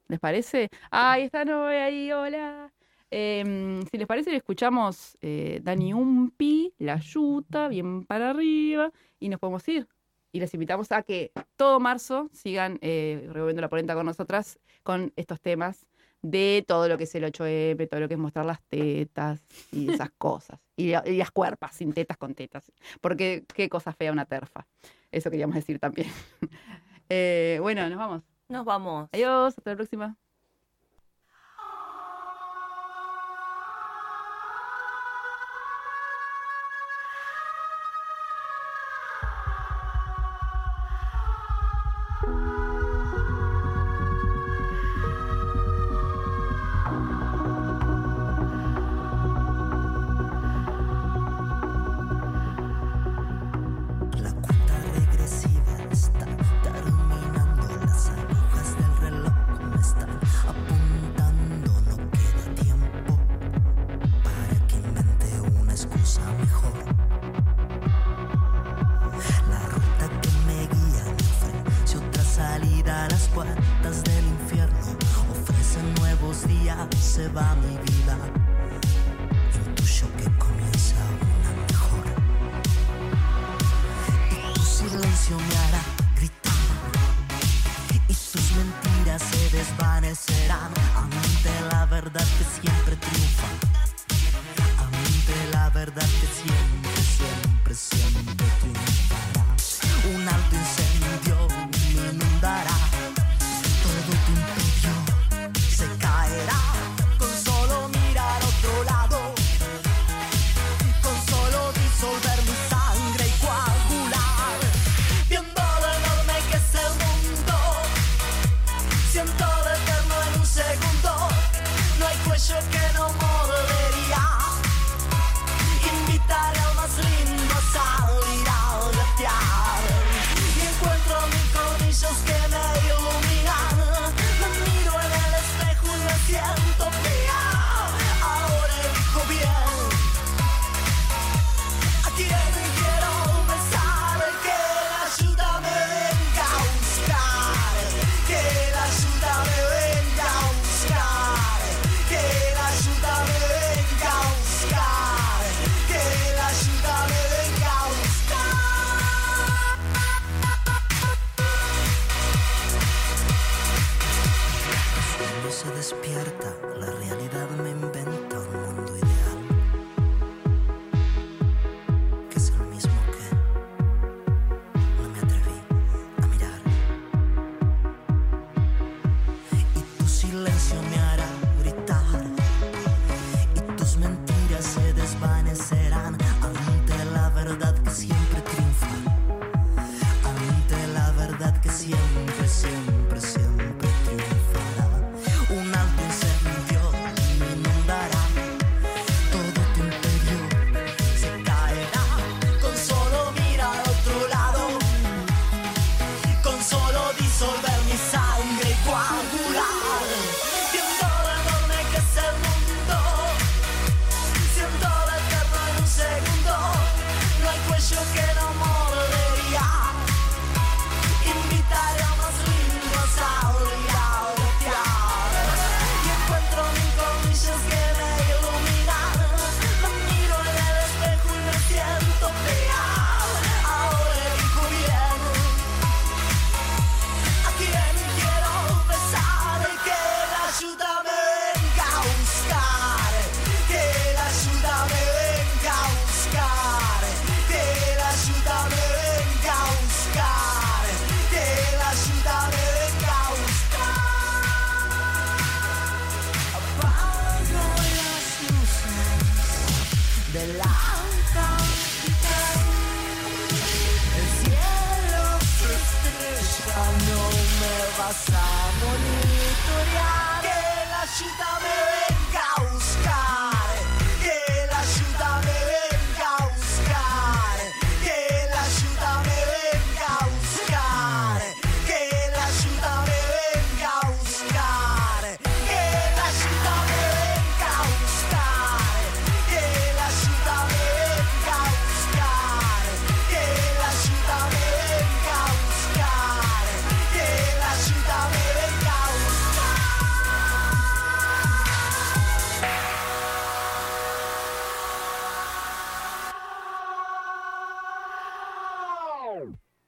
¿les parece? ¡Ay, está Noé ahí! ¡Hola! Em, si les parece, le escuchamos eh, Dani Umpi, La Yuta, bien para arriba, y nos podemos ir. Y les invitamos a que todo marzo sigan eh, revolviendo la polenta con nosotras con estos temas de todo lo que es el 8M, todo lo que es mostrar las tetas y esas cosas. Y, y las cuerpas, sin tetas con tetas. Porque qué cosa fea una terfa. Eso queríamos decir también. Eh, bueno, nos vamos. Nos vamos. Adiós, hasta la próxima.